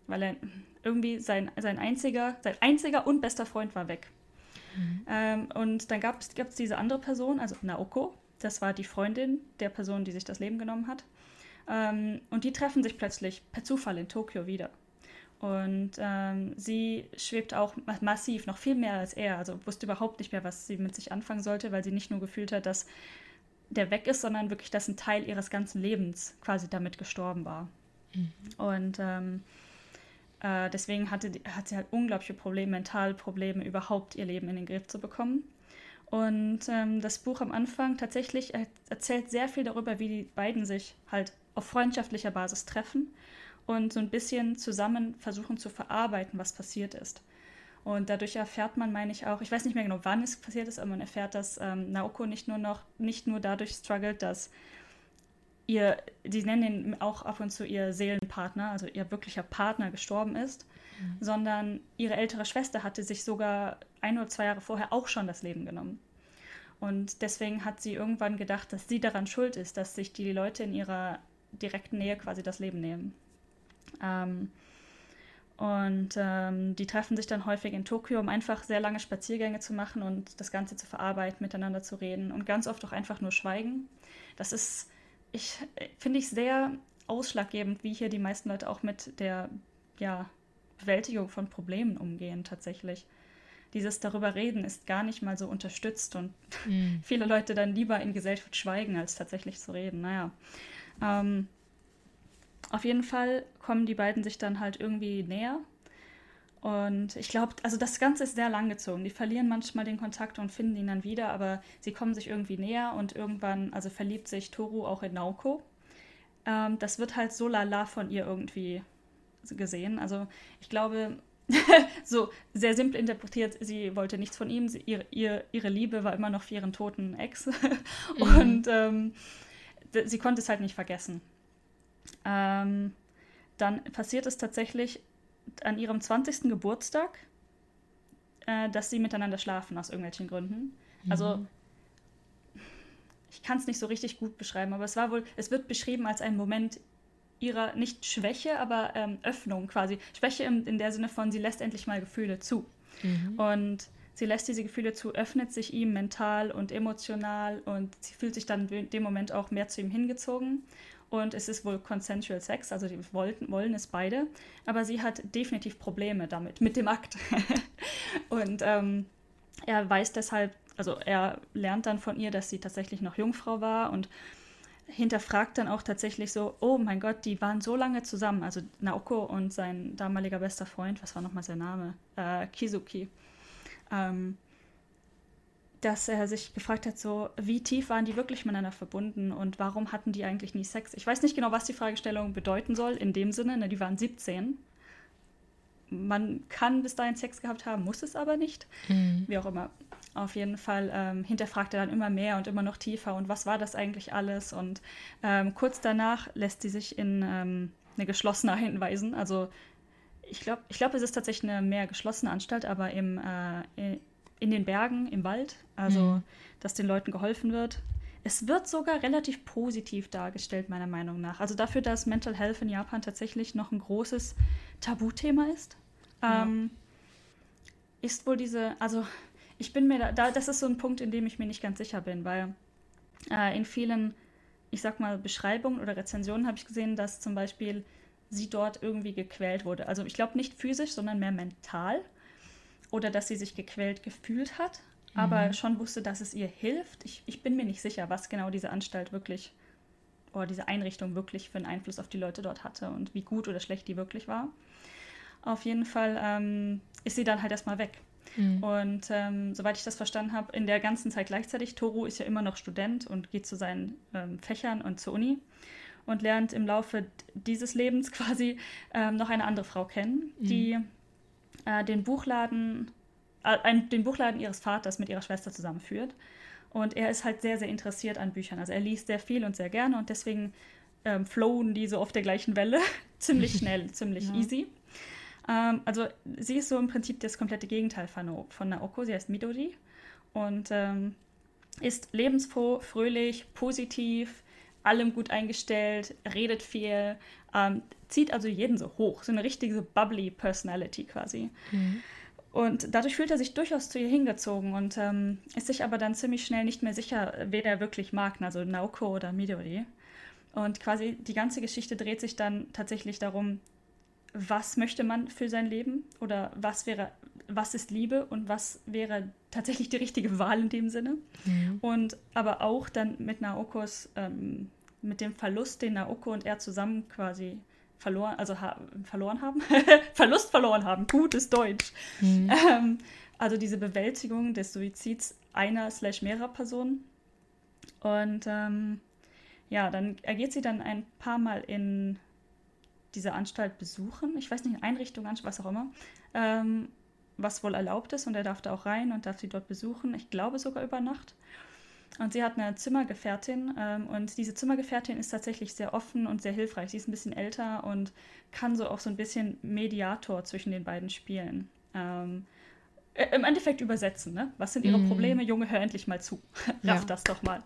weil er irgendwie sein, sein, einziger, sein einziger und bester Freund war weg. Mhm. Ähm, und dann gab es diese andere Person, also Naoko, das war die Freundin der Person, die sich das Leben genommen hat. Ähm, und die treffen sich plötzlich per Zufall in Tokio wieder. Und ähm, sie schwebt auch massiv, noch viel mehr als er. Also wusste überhaupt nicht mehr, was sie mit sich anfangen sollte, weil sie nicht nur gefühlt hat, dass der weg ist, sondern wirklich, dass ein Teil ihres ganzen Lebens quasi damit gestorben war. Mhm. Und ähm, äh, deswegen hatte, hat sie halt unglaubliche Probleme, mentale Probleme, überhaupt ihr Leben in den Griff zu bekommen. Und ähm, das Buch am Anfang tatsächlich erzählt sehr viel darüber, wie die beiden sich halt auf freundschaftlicher Basis treffen und so ein bisschen zusammen versuchen zu verarbeiten, was passiert ist. Und dadurch erfährt man, meine ich auch, ich weiß nicht mehr genau, wann es passiert ist, aber man erfährt, dass ähm, Naoko nicht nur noch, nicht nur dadurch struggelt, dass ihr, die nennen ihn auch ab und zu ihr Seelenpartner, also ihr wirklicher Partner gestorben ist, mhm. sondern ihre ältere Schwester hatte sich sogar ein oder zwei Jahre vorher auch schon das Leben genommen. Und deswegen hat sie irgendwann gedacht, dass sie daran schuld ist, dass sich die Leute in ihrer direkten Nähe quasi das Leben nehmen. Ähm, und ähm, die treffen sich dann häufig in Tokio, um einfach sehr lange Spaziergänge zu machen und das Ganze zu verarbeiten, miteinander zu reden und ganz oft auch einfach nur schweigen. Das ist, ich finde ich sehr ausschlaggebend, wie hier die meisten Leute auch mit der ja, Bewältigung von Problemen umgehen tatsächlich. Dieses darüber reden ist gar nicht mal so unterstützt und mhm. viele Leute dann lieber in Gesellschaft schweigen, als tatsächlich zu reden. Naja. Ähm, auf jeden Fall kommen die beiden sich dann halt irgendwie näher. Und ich glaube, also das Ganze ist sehr langgezogen. Die verlieren manchmal den Kontakt und finden ihn dann wieder, aber sie kommen sich irgendwie näher und irgendwann, also verliebt sich Toru auch in Naoko. Ähm, das wird halt so lala von ihr irgendwie gesehen. Also ich glaube, so sehr simpel interpretiert, sie wollte nichts von ihm. Sie, ihr, ihr, ihre Liebe war immer noch für ihren toten Ex. mhm. Und ähm, sie konnte es halt nicht vergessen. Ähm, dann passiert es tatsächlich an ihrem 20. Geburtstag, äh, dass sie miteinander schlafen aus irgendwelchen Gründen. Mhm. Also ich kann es nicht so richtig gut beschreiben, aber es war wohl, es wird beschrieben als ein Moment ihrer nicht Schwäche, aber ähm, Öffnung quasi. Schwäche im, in der Sinne von, sie lässt endlich mal Gefühle zu. Mhm. Und sie lässt diese Gefühle zu, öffnet sich ihm mental und emotional und sie fühlt sich dann in dem Moment auch mehr zu ihm hingezogen. Und es ist wohl consensual Sex, also die wollten, wollen es beide. Aber sie hat definitiv Probleme damit, mit dem Akt. und ähm, er weiß deshalb, also er lernt dann von ihr, dass sie tatsächlich noch Jungfrau war und hinterfragt dann auch tatsächlich so, oh mein Gott, die waren so lange zusammen. Also Naoko und sein damaliger bester Freund, was war nochmal sein Name? Äh, Kizuki. Ähm, dass er sich gefragt hat, so, wie tief waren die wirklich miteinander verbunden und warum hatten die eigentlich nie Sex? Ich weiß nicht genau, was die Fragestellung bedeuten soll, in dem Sinne, ne, die waren 17. Man kann bis dahin Sex gehabt haben, muss es aber nicht. Mhm. Wie auch immer. Auf jeden Fall ähm, hinterfragt er dann immer mehr und immer noch tiefer und was war das eigentlich alles? Und ähm, kurz danach lässt sie sich in ähm, eine geschlossene hinweisen. Also ich glaube, ich glaub, es ist tatsächlich eine mehr geschlossene Anstalt, aber im, äh, in den Bergen, im Wald. Also, mhm. dass den Leuten geholfen wird. Es wird sogar relativ positiv dargestellt, meiner Meinung nach. Also dafür, dass Mental Health in Japan tatsächlich noch ein großes Tabuthema ist, ja. ähm, ist wohl diese, also ich bin mir da, da, das ist so ein Punkt, in dem ich mir nicht ganz sicher bin, weil äh, in vielen, ich sag mal, Beschreibungen oder Rezensionen habe ich gesehen, dass zum Beispiel sie dort irgendwie gequält wurde. Also ich glaube nicht physisch, sondern mehr mental. Oder dass sie sich gequält gefühlt hat, mhm. aber schon wusste, dass es ihr hilft. Ich, ich bin mir nicht sicher, was genau diese Anstalt wirklich oder diese Einrichtung wirklich für einen Einfluss auf die Leute dort hatte und wie gut oder schlecht die wirklich war. Auf jeden Fall ähm, ist sie dann halt erstmal weg. Mhm. Und ähm, soweit ich das verstanden habe, in der ganzen Zeit gleichzeitig, Toru ist ja immer noch Student und geht zu seinen ähm, Fächern und zur Uni und lernt im Laufe dieses Lebens quasi ähm, noch eine andere Frau kennen, mhm. die äh, den Buchladen, äh, ein, den Buchladen ihres Vaters mit ihrer Schwester zusammenführt. Und er ist halt sehr, sehr interessiert an Büchern. Also er liest sehr viel und sehr gerne und deswegen ähm, flowen die so auf der gleichen Welle ziemlich schnell, ziemlich ja. easy. Ähm, also sie ist so im Prinzip das komplette Gegenteil von, von Naoko. Sie heißt Midori und ähm, ist lebensfroh, fröhlich, positiv, allem gut eingestellt, redet viel, ähm, zieht also jeden so hoch. So eine richtige bubbly Personality quasi. Mhm. Und dadurch fühlt er sich durchaus zu ihr hingezogen und ähm, ist sich aber dann ziemlich schnell nicht mehr sicher, wer er wirklich mag, also Naoko oder Midori. Und quasi die ganze Geschichte dreht sich dann tatsächlich darum, was möchte man für sein Leben oder was wäre, was ist Liebe und was wäre tatsächlich die richtige Wahl in dem Sinne. Mhm. Und aber auch dann mit Naokos, ähm, mit dem Verlust, den Naoko und er zusammen quasi verloren, also ha verloren haben. Verlust verloren haben, gutes Deutsch. Mhm. Ähm, also diese Bewältigung des Suizids einer slash mehrerer Personen. Und ähm, ja, dann ergeht sie dann ein paar Mal in diese Anstalt besuchen. Ich weiß nicht, Einrichtung, was auch immer. Ähm, was wohl erlaubt ist und er darf da auch rein und darf sie dort besuchen. Ich glaube sogar über Nacht. Und sie hat eine Zimmergefährtin ähm, und diese Zimmergefährtin ist tatsächlich sehr offen und sehr hilfreich. Sie ist ein bisschen älter und kann so auch so ein bisschen Mediator zwischen den beiden spielen. Ähm, äh, Im Endeffekt übersetzen, ne? Was sind ihre mm. Probleme? Junge, hör endlich mal zu. Raff ja. das doch mal.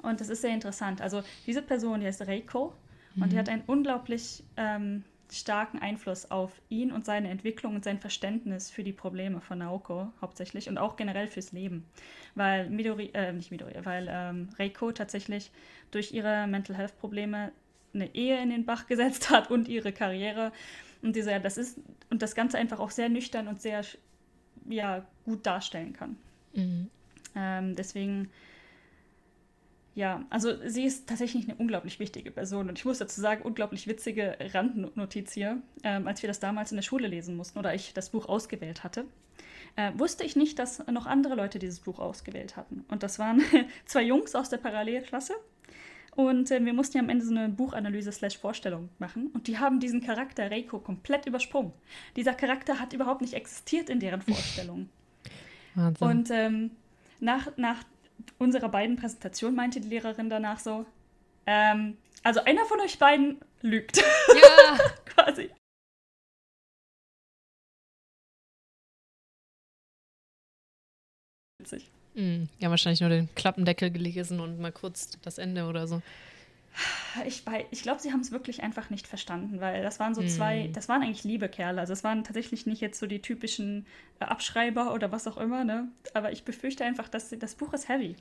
Und das ist sehr interessant. Also diese Person, die heißt Reiko Mhm. Und die hat einen unglaublich ähm, starken Einfluss auf ihn und seine Entwicklung und sein Verständnis für die Probleme von Naoko hauptsächlich und auch generell fürs Leben. Weil Midori, äh, nicht Midori, weil ähm, Reiko tatsächlich durch ihre Mental Health Probleme eine Ehe in den Bach gesetzt hat und ihre Karriere. Und diese, das ist, und das Ganze einfach auch sehr nüchtern und sehr ja, gut darstellen kann. Mhm. Ähm, deswegen ja, also sie ist tatsächlich eine unglaublich wichtige Person und ich muss dazu sagen, unglaublich witzige Randnotiz hier. Ähm, als wir das damals in der Schule lesen mussten oder ich das Buch ausgewählt hatte, äh, wusste ich nicht, dass noch andere Leute dieses Buch ausgewählt hatten. Und das waren zwei Jungs aus der Parallelklasse. Und äh, wir mussten ja am Ende so eine Buchanalyse slash Vorstellung machen. Und die haben diesen Charakter Reiko komplett übersprungen. Dieser Charakter hat überhaupt nicht existiert in deren Vorstellung. Wahnsinn. Und ähm, nach, nach unserer beiden Präsentationen meinte die Lehrerin danach so, ähm, also einer von euch beiden lügt. Ja. Quasi. Witzig. Mm, ja, wahrscheinlich nur den Klappendeckel gelesen und mal kurz das Ende oder so. Ich, ich glaube, sie haben es wirklich einfach nicht verstanden, weil das waren so zwei, hm. das waren eigentlich liebe Kerle. Also es waren tatsächlich nicht jetzt so die typischen äh, Abschreiber oder was auch immer, ne? Aber ich befürchte einfach, dass das Buch ist heavy,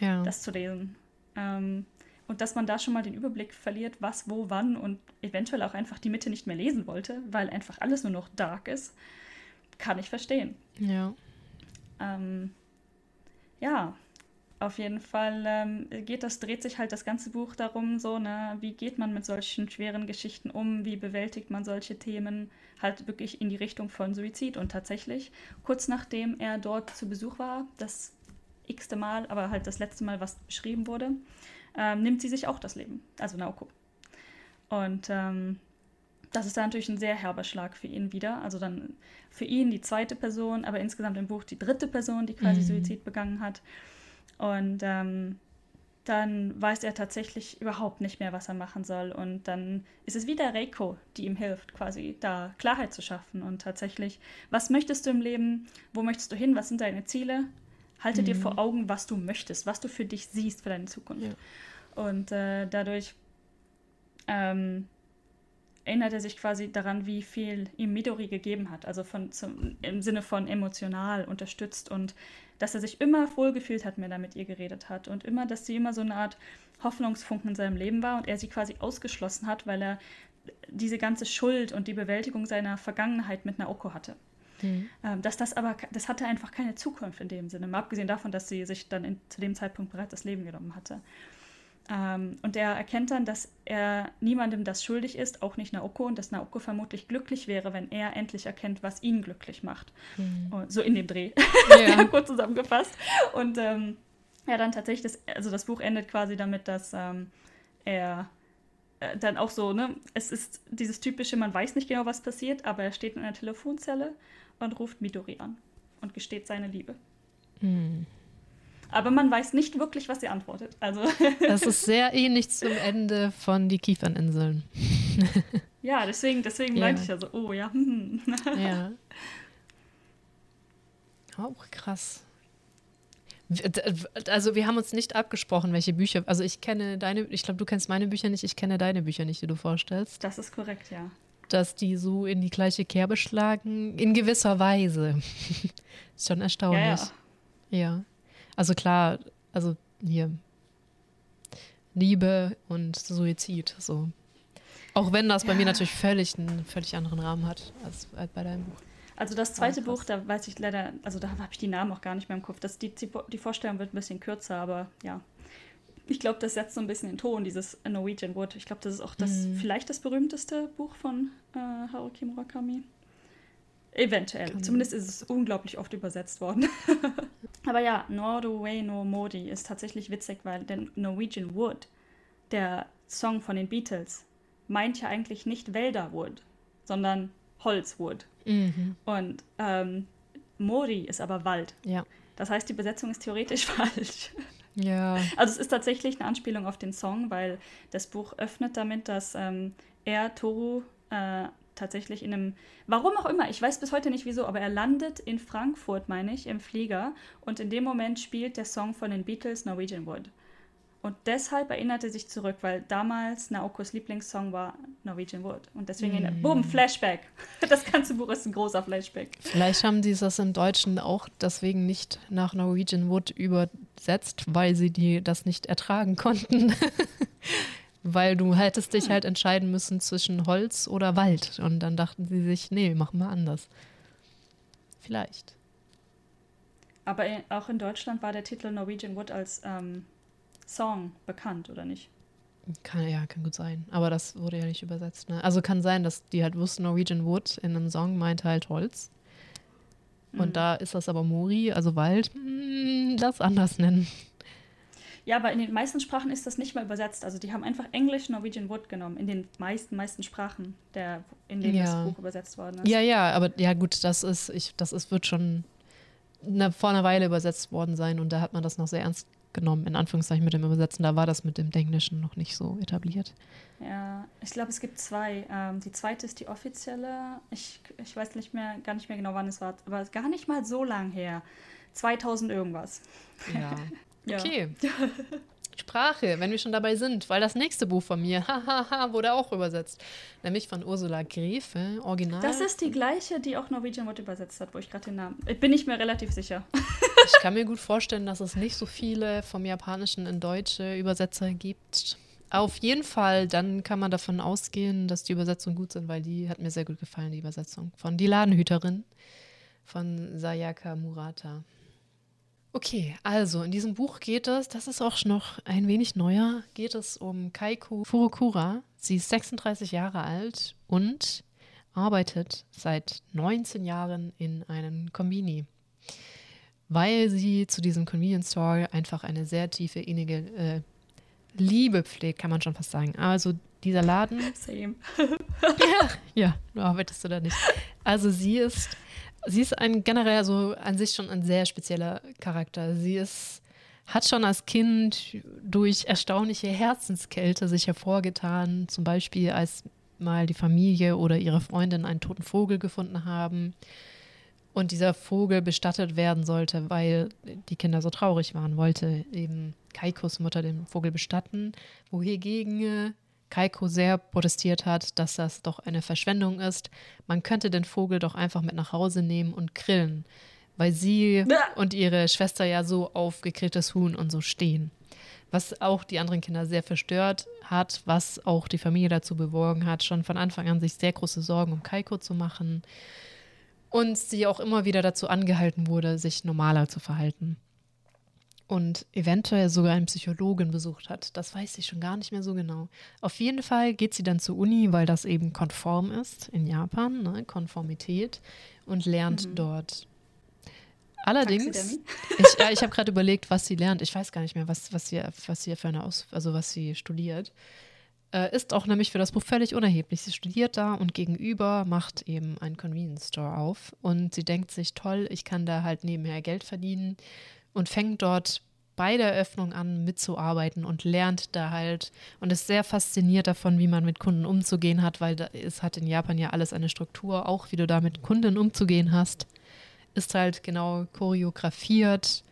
ja. das zu lesen. Ähm, und dass man da schon mal den Überblick verliert, was, wo, wann und eventuell auch einfach die Mitte nicht mehr lesen wollte, weil einfach alles nur noch dark ist, kann ich verstehen. Ja. Ähm, ja, auf jeden Fall ähm, geht das, dreht sich halt das ganze Buch darum, so, ne, wie geht man mit solchen schweren Geschichten um, wie bewältigt man solche Themen, halt wirklich in die Richtung von Suizid. Und tatsächlich, kurz nachdem er dort zu Besuch war, das x-te Mal, aber halt das letzte Mal, was beschrieben wurde, ähm, nimmt sie sich auch das Leben, also Naoko. Und ähm, das ist dann natürlich ein sehr herber Schlag für ihn wieder. Also dann für ihn die zweite Person, aber insgesamt im Buch die dritte Person, die quasi mhm. Suizid begangen hat. Und ähm, dann weiß er tatsächlich überhaupt nicht mehr, was er machen soll. Und dann ist es wieder Reiko, die ihm hilft, quasi da Klarheit zu schaffen. Und tatsächlich, was möchtest du im Leben? Wo möchtest du hin? Was sind deine Ziele? Halte mhm. dir vor Augen, was du möchtest, was du für dich siehst, für deine Zukunft. Ja. Und äh, dadurch ähm, erinnert er sich quasi daran, wie viel ihm Midori gegeben hat. Also von, zum, im Sinne von emotional unterstützt und dass er sich immer wohlgefühlt hat, wenn er mit ihr geredet hat und immer, dass sie immer so eine Art Hoffnungsfunken in seinem Leben war und er sie quasi ausgeschlossen hat, weil er diese ganze Schuld und die Bewältigung seiner Vergangenheit mit Naoko hatte. Mhm. Ähm, dass das aber, das hatte einfach keine Zukunft in dem Sinne, mal abgesehen davon, dass sie sich dann in, zu dem Zeitpunkt bereits das Leben genommen hatte. Ähm, und er erkennt dann, dass er niemandem das schuldig ist, auch nicht Naoko, und dass Naoko vermutlich glücklich wäre, wenn er endlich erkennt, was ihn glücklich macht. Mhm. So in dem Dreh, ja. kurz zusammengefasst. Und ähm, ja, dann tatsächlich, das, also das Buch endet quasi damit, dass ähm, er äh, dann auch so, ne, es ist dieses typische, man weiß nicht genau, was passiert, aber er steht in einer Telefonzelle und ruft Midori an und gesteht seine Liebe. Mhm. Aber man weiß nicht wirklich, was sie antwortet. Also das ist sehr ähnlich zum Ende von Die Kieferninseln. ja, deswegen, deswegen ja. meinte ich ja so, oh ja. ja. Auch krass. Also wir haben uns nicht abgesprochen, welche Bücher. Also ich kenne deine, ich glaube, du kennst meine Bücher nicht, ich kenne deine Bücher nicht, die du vorstellst. Das ist korrekt, ja. Dass die so in die gleiche Kerbe schlagen, in gewisser Weise. ist schon erstaunlich. Ja. ja. ja. Also klar, also hier Liebe und Suizid, so. Auch wenn das ja. bei mir natürlich völlig einen völlig anderen Rahmen hat als, als bei deinem Buch. Also das zweite Buch, da weiß ich leider, also da habe ich die Namen auch gar nicht mehr im Kopf. Das, die, die Vorstellung wird ein bisschen kürzer, aber ja. Ich glaube, das setzt so ein bisschen den Ton, dieses Norwegian Wood. Ich glaube, das ist auch das, mhm. vielleicht das berühmteste Buch von äh, Haruki Murakami. Eventuell. Kann Zumindest ist es unglaublich oft übersetzt worden. Aber ja, Norway no Modi ist tatsächlich witzig, weil der Norwegian Wood, der Song von den Beatles, meint ja eigentlich nicht Wälderwood, sondern Holzwood. Mhm. Und ähm, Modi ist aber Wald. Ja. Das heißt, die Besetzung ist theoretisch falsch. Ja. Also es ist tatsächlich eine Anspielung auf den Song, weil das Buch öffnet damit, dass ähm, er, Toru, äh, tatsächlich in einem, warum auch immer, ich weiß bis heute nicht wieso, aber er landet in Frankfurt, meine ich, im Flieger und in dem Moment spielt der Song von den Beatles Norwegian Wood. Und deshalb erinnert er sich zurück, weil damals Naokos Lieblingssong war Norwegian Wood. Und deswegen, mm. boom, Flashback. Das ganze Buch ist ein großer Flashback. Vielleicht haben sie das im Deutschen auch deswegen nicht nach Norwegian Wood übersetzt, weil sie die das nicht ertragen konnten. Weil du hättest dich halt entscheiden müssen zwischen Holz oder Wald. Und dann dachten sie sich, nee, machen wir anders. Vielleicht. Aber auch in Deutschland war der Titel Norwegian Wood als ähm, Song bekannt, oder nicht? Kann, ja, kann gut sein. Aber das wurde ja nicht übersetzt. Ne? Also kann sein, dass die halt wussten, Norwegian Wood in einem Song meint halt Holz. Und mhm. da ist das aber Mori, also Wald, mh, hm, das anders nennen. Ja, aber in den meisten Sprachen ist das nicht mal übersetzt. Also die haben einfach Englisch Norwegian Wood genommen, in den meisten, meisten Sprachen, der, in denen ja. das Buch übersetzt worden ist. Ja, ja, aber ja gut, das ist, ich, das ist, wird schon eine, vor einer Weile übersetzt worden sein und da hat man das noch sehr ernst genommen, in Anführungszeichen mit dem Übersetzen. Da war das mit dem Englischen noch nicht so etabliert. Ja, ich glaube, es gibt zwei. Ähm, die zweite ist die offizielle. Ich, ich weiß nicht mehr, gar nicht mehr genau, wann es war, aber gar nicht mal so lang her. 2000 irgendwas. Ja. Okay. Sprache, wenn wir schon dabei sind, weil das nächste Buch von mir, hahaha, wurde auch übersetzt. Nämlich von Ursula Grefe, Original. Das ist die gleiche, die auch Norwegian Wort übersetzt hat, wo ich gerade den Namen. Ich bin nicht mehr relativ sicher. ich kann mir gut vorstellen, dass es nicht so viele vom Japanischen in deutsche Übersetzer gibt. Auf jeden Fall, dann kann man davon ausgehen, dass die Übersetzungen gut sind, weil die hat mir sehr gut gefallen, die Übersetzung von Die Ladenhüterin von Sayaka Murata. Okay, also in diesem Buch geht es, das ist auch noch ein wenig neuer, geht es um Kaiko Furukura. Sie ist 36 Jahre alt und arbeitet seit 19 Jahren in einem Kombini, weil sie zu diesem Convenience Store einfach eine sehr tiefe, innige äh, Liebe pflegt, kann man schon fast sagen. Also dieser Laden. Same. ja, ja, du arbeitest du da nicht. Also sie ist Sie ist ein generell so an sich schon ein sehr spezieller Charakter. Sie ist, hat schon als Kind durch erstaunliche Herzenskälte sich hervorgetan, zum Beispiel als mal die Familie oder ihre Freundin einen toten Vogel gefunden haben und dieser Vogel bestattet werden sollte, weil die Kinder so traurig waren, wollte eben Kaikos Mutter den Vogel bestatten, wohingegen Kaiko sehr protestiert hat, dass das doch eine Verschwendung ist. Man könnte den Vogel doch einfach mit nach Hause nehmen und grillen, weil sie und ihre Schwester ja so auf gegrilltes Huhn und so stehen. Was auch die anderen Kinder sehr verstört hat, was auch die Familie dazu bewogen hat, schon von Anfang an sich sehr große Sorgen um Kaiko zu machen. Und sie auch immer wieder dazu angehalten wurde, sich normaler zu verhalten und eventuell sogar einen Psychologen besucht hat. Das weiß ich schon gar nicht mehr so genau. Auf jeden Fall geht sie dann zur Uni, weil das eben konform ist in Japan, ne? Konformität, und lernt mhm. dort. Allerdings, ich, ja, ich habe gerade überlegt, was sie lernt. Ich weiß gar nicht mehr, was, was, sie, was sie für eine Aus, also was sie studiert. Äh, ist auch nämlich für das Buch völlig unerheblich. Sie studiert da und gegenüber macht eben ein Convenience Store auf. Und sie denkt sich, toll, ich kann da halt nebenher Geld verdienen und fängt dort bei der Eröffnung an mitzuarbeiten und lernt da halt und ist sehr fasziniert davon, wie man mit Kunden umzugehen hat, weil es hat in Japan ja alles eine Struktur, auch wie du da mit Kunden umzugehen hast. Ist halt genau choreografiert,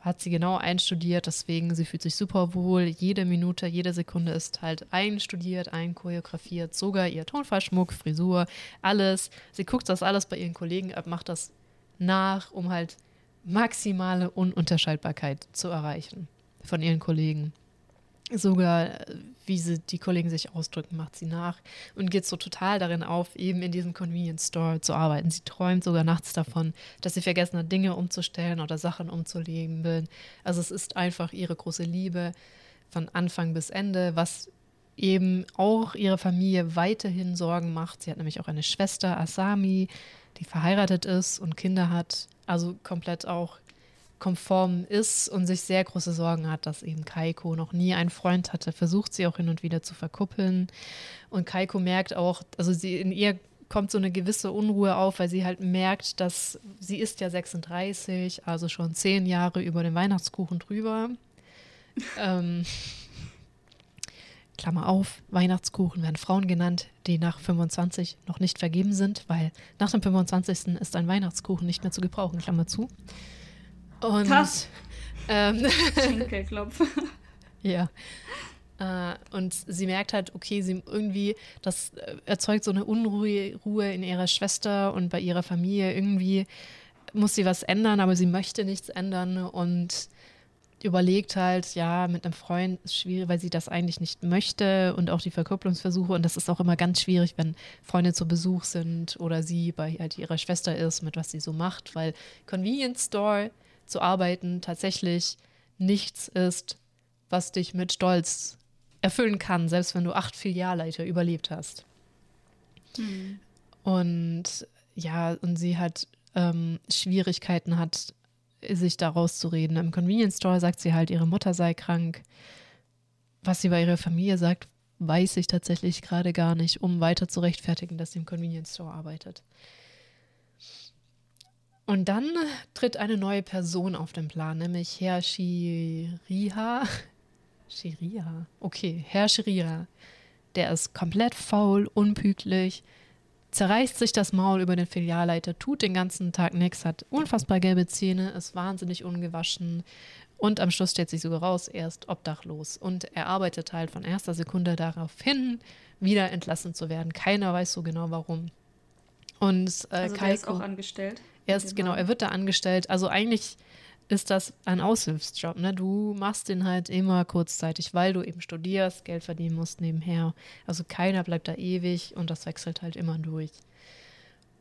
hat sie genau einstudiert, deswegen sie fühlt sich super wohl. Jede Minute, jede Sekunde ist halt einstudiert, einchoreografiert, sogar ihr Tonfallschmuck, Frisur, alles. Sie guckt das alles bei ihren Kollegen ab, macht das nach, um halt maximale Ununterscheidbarkeit zu erreichen von ihren Kollegen. Sogar, wie sie die Kollegen sich ausdrücken, macht sie nach und geht so total darin auf, eben in diesem Convenience Store zu arbeiten. Sie träumt sogar nachts davon, dass sie vergessen hat, Dinge umzustellen oder Sachen umzulegen. Also es ist einfach ihre große Liebe von Anfang bis Ende, was eben auch ihre Familie weiterhin Sorgen macht. Sie hat nämlich auch eine Schwester, Asami, die verheiratet ist und Kinder hat also komplett auch konform ist und sich sehr große Sorgen hat, dass eben Kaiko noch nie einen Freund hatte, versucht sie auch hin und wieder zu verkuppeln. Und Kaiko merkt auch, also sie in ihr kommt so eine gewisse Unruhe auf, weil sie halt merkt, dass sie ist ja 36, also schon zehn Jahre über den Weihnachtskuchen drüber. ähm, Klammer auf, Weihnachtskuchen werden Frauen genannt, die nach 25 noch nicht vergeben sind, weil nach dem 25. ist ein Weihnachtskuchen nicht mehr zu gebrauchen, Klammer zu. Und Pass. Ähm, Schenkelklopf. ja. Äh, und sie merkt halt, okay, sie irgendwie, das erzeugt so eine Unruhe Ruhe in ihrer Schwester und bei ihrer Familie. Irgendwie muss sie was ändern, aber sie möchte nichts ändern und überlegt halt, ja, mit einem Freund ist schwierig, weil sie das eigentlich nicht möchte und auch die Verkupplungsversuche. Und das ist auch immer ganz schwierig, wenn Freunde zu Besuch sind oder sie bei halt ihrer Schwester ist, mit was sie so macht, weil Convenience Store zu arbeiten tatsächlich nichts ist, was dich mit Stolz erfüllen kann, selbst wenn du acht Filialleiter überlebt hast. Mhm. Und ja, und sie hat ähm, Schwierigkeiten hat, sich da rauszureden. Im Convenience Store sagt sie halt, ihre Mutter sei krank. Was sie bei ihrer Familie sagt, weiß ich tatsächlich gerade gar nicht, um weiter zu rechtfertigen, dass sie im Convenience Store arbeitet. Und dann tritt eine neue Person auf den Plan, nämlich Herr Shiriha. Shiriha? Okay, Herr Shiriha. Der ist komplett faul, unpünktlich, zerreißt sich das Maul über den Filialleiter, tut den ganzen Tag nichts, hat unfassbar gelbe Zähne, ist wahnsinnig ungewaschen Und am Schluss stellt sich sogar raus, er ist obdachlos. Und er arbeitet halt von erster Sekunde darauf hin, wieder entlassen zu werden. Keiner weiß so genau warum. Und äh, also Kaiko, ist auch angestellt. er ist genau, er wird da angestellt. Also eigentlich ist das ein Aushilfsjob. Ne? Du machst den halt immer kurzzeitig, weil du eben studierst, Geld verdienen musst nebenher. Also keiner bleibt da ewig und das wechselt halt immer durch.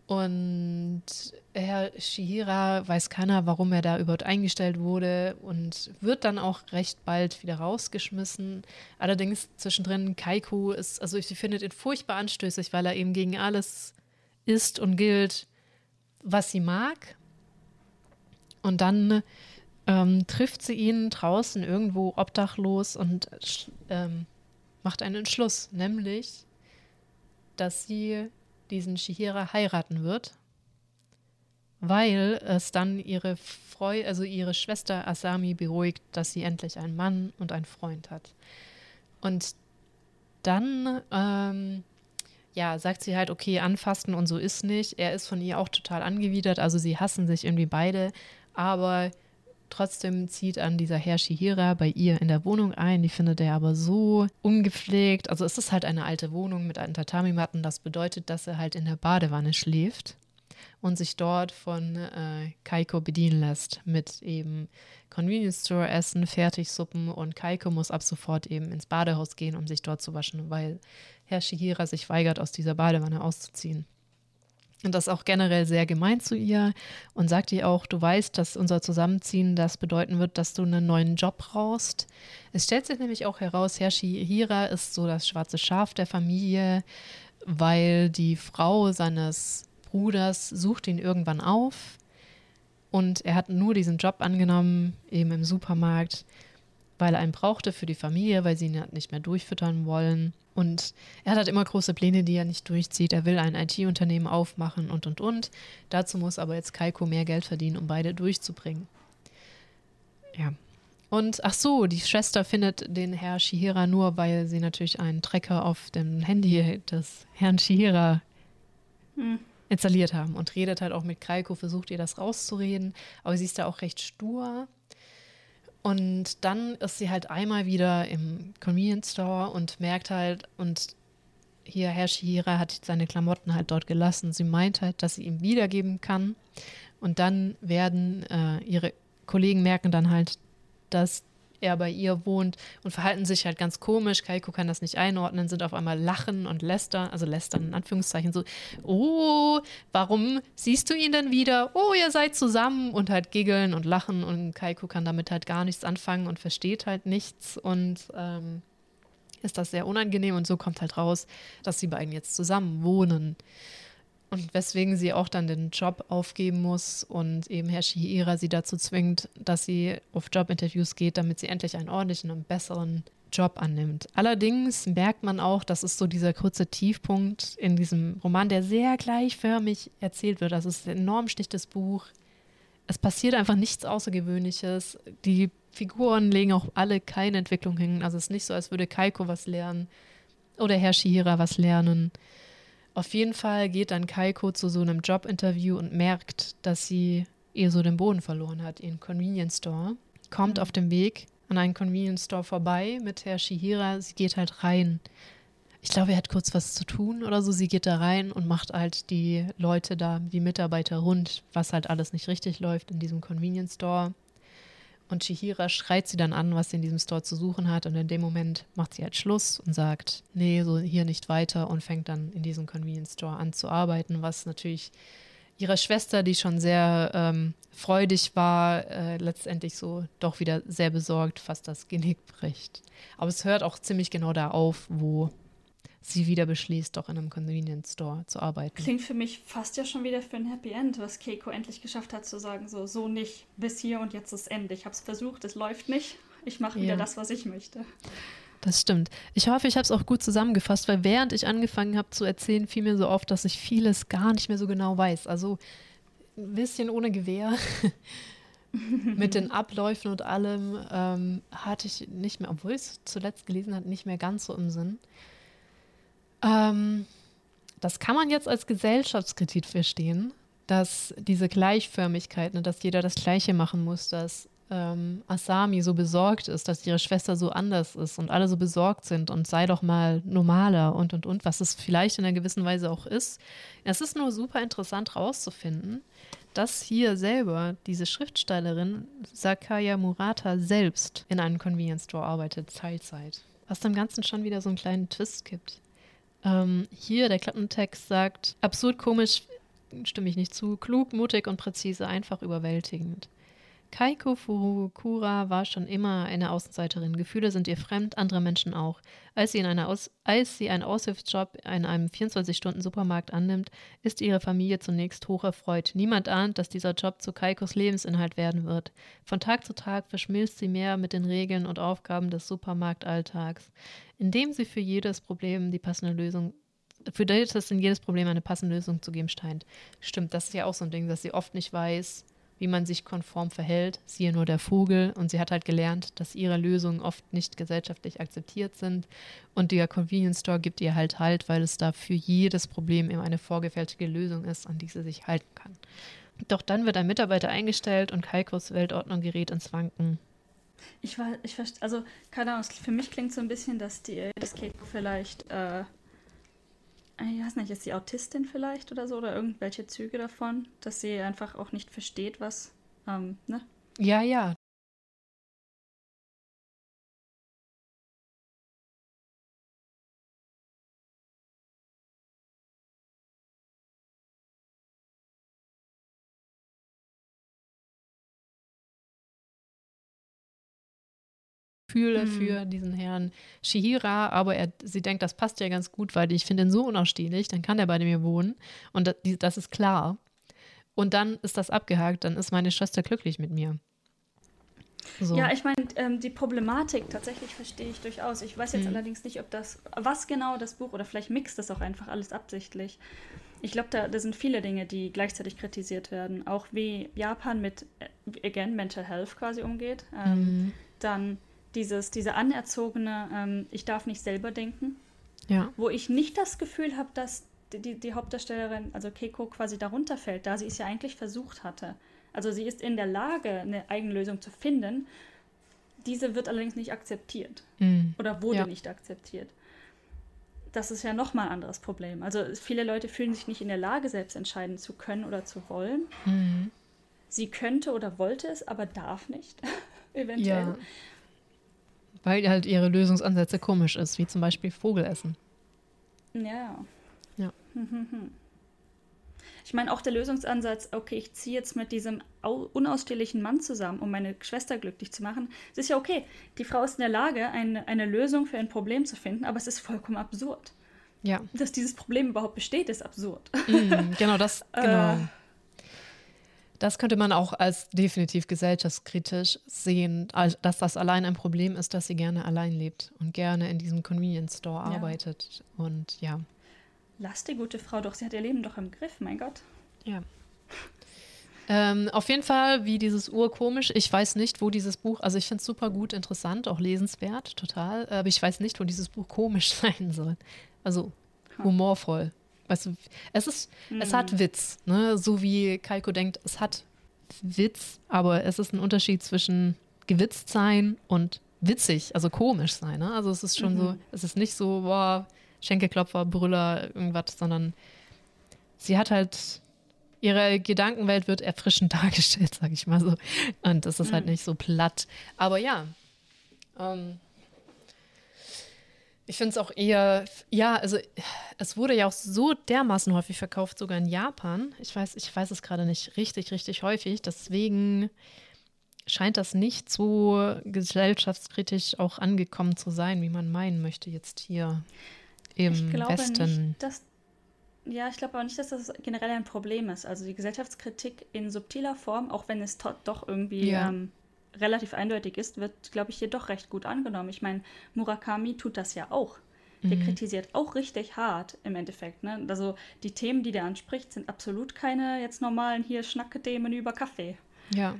Und Herr Shihira weiß keiner, warum er da überhaupt eingestellt wurde und wird dann auch recht bald wieder rausgeschmissen. Allerdings zwischendrin, Kaiku ist, also sie findet ihn furchtbar anstößig, weil er eben gegen alles ist und gilt, was sie mag. Und dann ähm, trifft sie ihn draußen irgendwo obdachlos und ähm, macht einen Entschluss, nämlich, dass sie diesen Shihira heiraten wird, weil es dann ihre Freu also ihre Schwester Asami beruhigt, dass sie endlich einen Mann und einen Freund hat. Und dann ähm, ja, sagt sie halt, okay, anfassen und so ist nicht. Er ist von ihr auch total angewidert, also sie hassen sich irgendwie beide, aber Trotzdem zieht an dieser Herr Shihira bei ihr in der Wohnung ein. Die findet er aber so ungepflegt. Also es ist halt eine alte Wohnung mit alten Tatami-Matten. Das bedeutet, dass er halt in der Badewanne schläft und sich dort von äh, Kaiko bedienen lässt mit eben Convenience Store Essen, Fertigsuppen und Kaiko muss ab sofort eben ins Badehaus gehen, um sich dort zu waschen, weil Herr Shihira sich weigert, aus dieser Badewanne auszuziehen und das auch generell sehr gemein zu ihr und sagt ihr auch, du weißt, dass unser Zusammenziehen das bedeuten wird, dass du einen neuen Job brauchst. Es stellt sich nämlich auch heraus, Herr Shihira ist so das schwarze Schaf der Familie, weil die Frau seines Bruders sucht ihn irgendwann auf und er hat nur diesen Job angenommen, eben im Supermarkt, weil er einen brauchte für die Familie, weil sie ihn nicht mehr durchfüttern wollen. Und er hat halt immer große Pläne, die er nicht durchzieht. Er will ein IT-Unternehmen aufmachen und, und, und. Dazu muss aber jetzt Kaiko mehr Geld verdienen, um beide durchzubringen. Ja. Und ach so, die Schwester findet den Herr Shihira nur, weil sie natürlich einen Trecker auf dem Handy des Herrn Shihira hm. installiert haben und redet halt auch mit Kaiko, versucht ihr das rauszureden. Aber sie ist da auch recht stur. Und dann ist sie halt einmal wieder im Convenience Store und merkt halt, und hier Herr Shihira hat seine Klamotten halt dort gelassen. Sie meint halt, dass sie ihm wiedergeben kann. Und dann werden äh, ihre Kollegen merken dann halt, dass er bei ihr wohnt und verhalten sich halt ganz komisch. Kaiko kann das nicht einordnen, sind auf einmal lachen und lästern, also lästern in Anführungszeichen so, oh, warum siehst du ihn denn wieder? Oh, ihr seid zusammen und halt giggeln und lachen und Kaiko kann damit halt gar nichts anfangen und versteht halt nichts und ähm, ist das sehr unangenehm und so kommt halt raus, dass sie beiden jetzt zusammen wohnen. Und weswegen sie auch dann den Job aufgeben muss und eben Herr Shihira sie dazu zwingt, dass sie auf Jobinterviews geht, damit sie endlich einen ordentlichen und besseren Job annimmt. Allerdings merkt man auch, das ist so dieser kurze Tiefpunkt in diesem Roman, der sehr gleichförmig erzählt wird. Das ist ein enorm schlichtes Buch. Es passiert einfach nichts Außergewöhnliches. Die Figuren legen auch alle keine Entwicklung hin. Also es ist nicht so, als würde Kaiko was lernen oder Herr Shihira was lernen. Auf jeden Fall geht dann Kaiko zu so einem Jobinterview und merkt, dass sie ihr so den Boden verloren hat, ihren Convenience Store. Kommt mhm. auf dem Weg an einen Convenience Store vorbei mit Herr Shihira. Sie geht halt rein. Ich glaube, er hat kurz was zu tun oder so. Sie geht da rein und macht halt die Leute da, die Mitarbeiter rund, was halt alles nicht richtig läuft in diesem Convenience Store. Und Chihira schreit sie dann an, was sie in diesem Store zu suchen hat. Und in dem Moment macht sie halt Schluss und sagt, nee, so hier nicht weiter und fängt dann in diesem Convenience Store an zu arbeiten, was natürlich ihrer Schwester, die schon sehr ähm, freudig war, äh, letztendlich so doch wieder sehr besorgt fast das Genick bricht. Aber es hört auch ziemlich genau da auf, wo sie wieder beschließt, doch in einem Convenience Store zu arbeiten. Klingt für mich fast ja schon wieder für ein Happy End, was Keiko endlich geschafft hat zu sagen, so, so nicht, bis hier und jetzt ist Ende. Ich habe es versucht, es läuft nicht. Ich mache wieder ja. das, was ich möchte. Das stimmt. Ich hoffe, ich habe es auch gut zusammengefasst, weil während ich angefangen habe zu erzählen, fiel mir so oft, dass ich vieles gar nicht mehr so genau weiß. Also ein bisschen ohne Gewehr. mit den Abläufen und allem ähm, hatte ich nicht mehr, obwohl ich es zuletzt gelesen habe, nicht mehr ganz so im Sinn. Ähm, das kann man jetzt als Gesellschaftskritik verstehen, dass diese Gleichförmigkeit, ne, dass jeder das Gleiche machen muss, dass ähm, Asami so besorgt ist, dass ihre Schwester so anders ist und alle so besorgt sind und sei doch mal normaler und und und, was es vielleicht in einer gewissen Weise auch ist. Es ist nur super interessant rauszufinden, dass hier selber diese Schriftstellerin Sakaya Murata selbst in einem Convenience Store arbeitet, Teilzeit. Was dem Ganzen schon wieder so einen kleinen Twist gibt. Ähm, hier der Klappentext sagt, absurd komisch stimme ich nicht zu, klug, mutig und präzise, einfach überwältigend. Kaiko Furukura war schon immer eine Außenseiterin. Gefühle sind ihr fremd, andere Menschen auch. Als sie, in einer Aus als sie einen Aushilfsjob in einem 24-Stunden-Supermarkt annimmt, ist ihre Familie zunächst hoch erfreut. Niemand ahnt, dass dieser Job zu Kaikos Lebensinhalt werden wird. Von Tag zu Tag verschmilzt sie mehr mit den Regeln und Aufgaben des Supermarktalltags, indem sie für jedes Problem die passende Lösung für das in jedes Problem eine passende Lösung zu geben scheint. Stimmt, das ist ja auch so ein Ding, dass sie oft nicht weiß, wie man sich konform verhält, siehe nur der Vogel. Und sie hat halt gelernt, dass ihre Lösungen oft nicht gesellschaftlich akzeptiert sind. Und der Convenience Store gibt ihr halt halt, weil es da für jedes Problem immer eine vorgefertigte Lösung ist, an die sie sich halten kann. Doch dann wird ein Mitarbeiter eingestellt und Kaikos Weltordnung gerät ins Wanken. Ich war, ich verstehe, also keine Ahnung, für mich klingt so ein bisschen, dass die, das Keiko vielleicht äh, ich weiß nicht, ist sie Autistin vielleicht oder so oder irgendwelche Züge davon, dass sie einfach auch nicht versteht, was, ähm, ne? Ja, ja, Gefühl dafür, mhm. diesen Herrn Shihira, aber er, sie denkt, das passt ja ganz gut, weil ich finde ihn so unausstehlich, dann kann er bei mir wohnen und das, das ist klar. Und dann ist das abgehakt, dann ist meine Schwester glücklich mit mir. So. Ja, ich meine, ähm, die Problematik tatsächlich verstehe ich durchaus. Ich weiß jetzt mhm. allerdings nicht, ob das, was genau das Buch, oder vielleicht mixt das auch einfach alles absichtlich. Ich glaube, da, da sind viele Dinge, die gleichzeitig kritisiert werden. Auch wie Japan mit, äh, again, Mental Health quasi umgeht. Ähm, mhm. Dann dieses, diese anerzogene, ähm, ich darf nicht selber denken. Ja. Wo ich nicht das Gefühl habe, dass die, die Hauptdarstellerin, also Keiko, quasi darunter fällt, da sie es ja eigentlich versucht hatte. Also sie ist in der Lage, eine eigene Lösung zu finden. Diese wird allerdings nicht akzeptiert. Mhm. Oder wurde ja. nicht akzeptiert. Das ist ja nochmal ein anderes Problem. Also viele Leute fühlen sich nicht in der Lage, selbst entscheiden zu können oder zu wollen. Mhm. Sie könnte oder wollte es, aber darf nicht, eventuell. Ja. Weil halt ihre Lösungsansätze komisch ist, wie zum Beispiel Vogelessen. Ja. Ja. Ich meine, auch der Lösungsansatz, okay, ich ziehe jetzt mit diesem unausstehlichen Mann zusammen, um meine Schwester glücklich zu machen. Es ist ja okay. Die Frau ist in der Lage, eine, eine Lösung für ein Problem zu finden, aber es ist vollkommen absurd. Ja. Dass dieses Problem überhaupt besteht, ist absurd. Mm, genau, das, genau. Das könnte man auch als definitiv gesellschaftskritisch sehen, dass das allein ein Problem ist, dass sie gerne allein lebt und gerne in diesem Convenience Store ja. arbeitet. Und ja. Lass die gute Frau doch, sie hat ihr Leben doch im Griff, mein Gott. Ja. Ähm, auf jeden Fall, wie dieses Urkomisch. Ich weiß nicht, wo dieses Buch, also ich finde es super gut, interessant, auch lesenswert, total. Aber ich weiß nicht, wo dieses Buch komisch sein soll. Also humorvoll. Weißt du, es ist, mhm. es hat hm. Witz, ne? So wie Kaiko denkt, es hat Witz, aber es ist ein Unterschied zwischen gewitzt sein und witzig, also komisch sein. Ne? Also es ist schon mhm. so, es ist nicht so, boah, Schenkelklopfer, Brüller, irgendwas, sondern sie hat halt, ihre Gedankenwelt wird erfrischend dargestellt, sag ich mal so. Und es ist mhm. halt nicht so platt. Aber ja, ähm, ich finde es auch eher, ja, also es wurde ja auch so dermaßen häufig verkauft, sogar in Japan. Ich weiß, ich weiß es gerade nicht richtig, richtig häufig. Deswegen scheint das nicht so gesellschaftskritisch auch angekommen zu sein, wie man meinen möchte jetzt hier im ich glaube Westen. Nicht, dass, ja, ich glaube aber nicht, dass das generell ein Problem ist. Also die Gesellschaftskritik in subtiler Form, auch wenn es doch irgendwie ja. ähm, relativ eindeutig ist, wird, glaube ich, hier doch recht gut angenommen. Ich meine, Murakami tut das ja auch. Der mhm. kritisiert auch richtig hart im Endeffekt. Ne? Also die Themen, die der anspricht, sind absolut keine jetzt normalen hier Schnacke-Themen über Kaffee. Ja.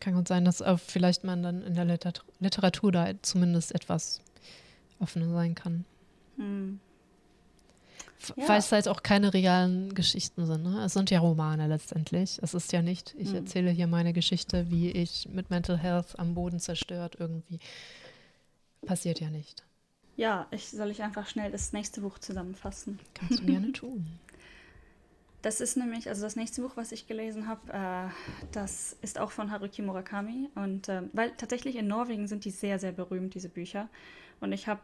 Kann gut sein, dass äh, vielleicht man dann in der Liter Literatur da zumindest etwas offener sein kann. Hm. Ja. Weil es halt auch keine realen Geschichten sind. Ne? Es sind ja Romane letztendlich. Es ist ja nicht, ich mhm. erzähle hier meine Geschichte, wie ich mit Mental Health am Boden zerstört irgendwie. Passiert ja nicht. Ja, ich, soll ich einfach schnell das nächste Buch zusammenfassen? Kannst du gerne tun. Das ist nämlich, also das nächste Buch, was ich gelesen habe, äh, das ist auch von Haruki Murakami. Und äh, weil tatsächlich in Norwegen sind die sehr, sehr berühmt, diese Bücher. Und ich habe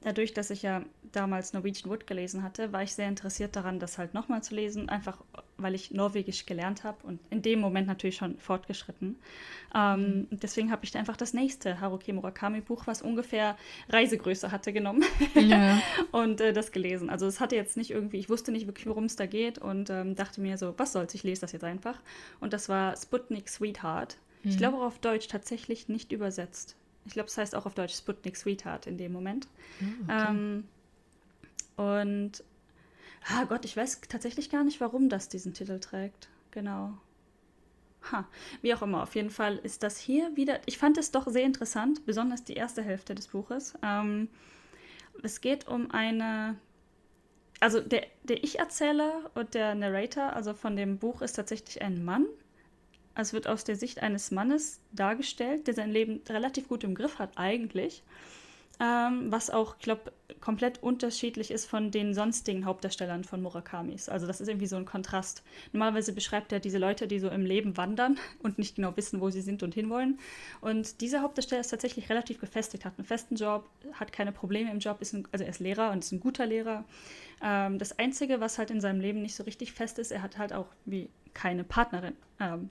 dadurch, dass ich ja damals Norwegian Wood gelesen hatte, war ich sehr interessiert daran, das halt nochmal zu lesen, einfach weil ich Norwegisch gelernt habe und in dem Moment natürlich schon fortgeschritten. Ähm, deswegen habe ich einfach das nächste Haruki Murakami Buch, was ungefähr Reisegröße hatte, genommen ja. und äh, das gelesen. Also es hatte jetzt nicht irgendwie, ich wusste nicht wirklich, worum es da geht und ähm, dachte mir so, was soll's, ich lese das jetzt einfach. Und das war Sputnik Sweetheart. Mhm. Ich glaube auch auf Deutsch tatsächlich nicht übersetzt. Ich glaube, es heißt auch auf Deutsch Sputnik Sweetheart in dem Moment. Oh, okay. ähm, und ah Gott, ich weiß tatsächlich gar nicht, warum das diesen Titel trägt. Genau. Ha, wie auch immer, auf jeden Fall ist das hier wieder. Ich fand es doch sehr interessant, besonders die erste Hälfte des Buches. Ähm, es geht um eine. Also der, der Ich-Erzähler und der Narrator, also von dem Buch, ist tatsächlich ein Mann, es wird aus der Sicht eines Mannes dargestellt, der sein Leben relativ gut im Griff hat eigentlich. Ähm, was auch, ich glaube, komplett unterschiedlich ist von den sonstigen Hauptdarstellern von Murakamis. Also das ist irgendwie so ein Kontrast. Normalerweise beschreibt er diese Leute, die so im Leben wandern und nicht genau wissen, wo sie sind und hinwollen. Und dieser Hauptdarsteller ist tatsächlich relativ gefestigt, hat einen festen Job, hat keine Probleme im Job, ist ein, also er ist Lehrer und ist ein guter Lehrer. Ähm, das Einzige, was halt in seinem Leben nicht so richtig fest ist, er hat halt auch wie keine Partnerin. Ähm,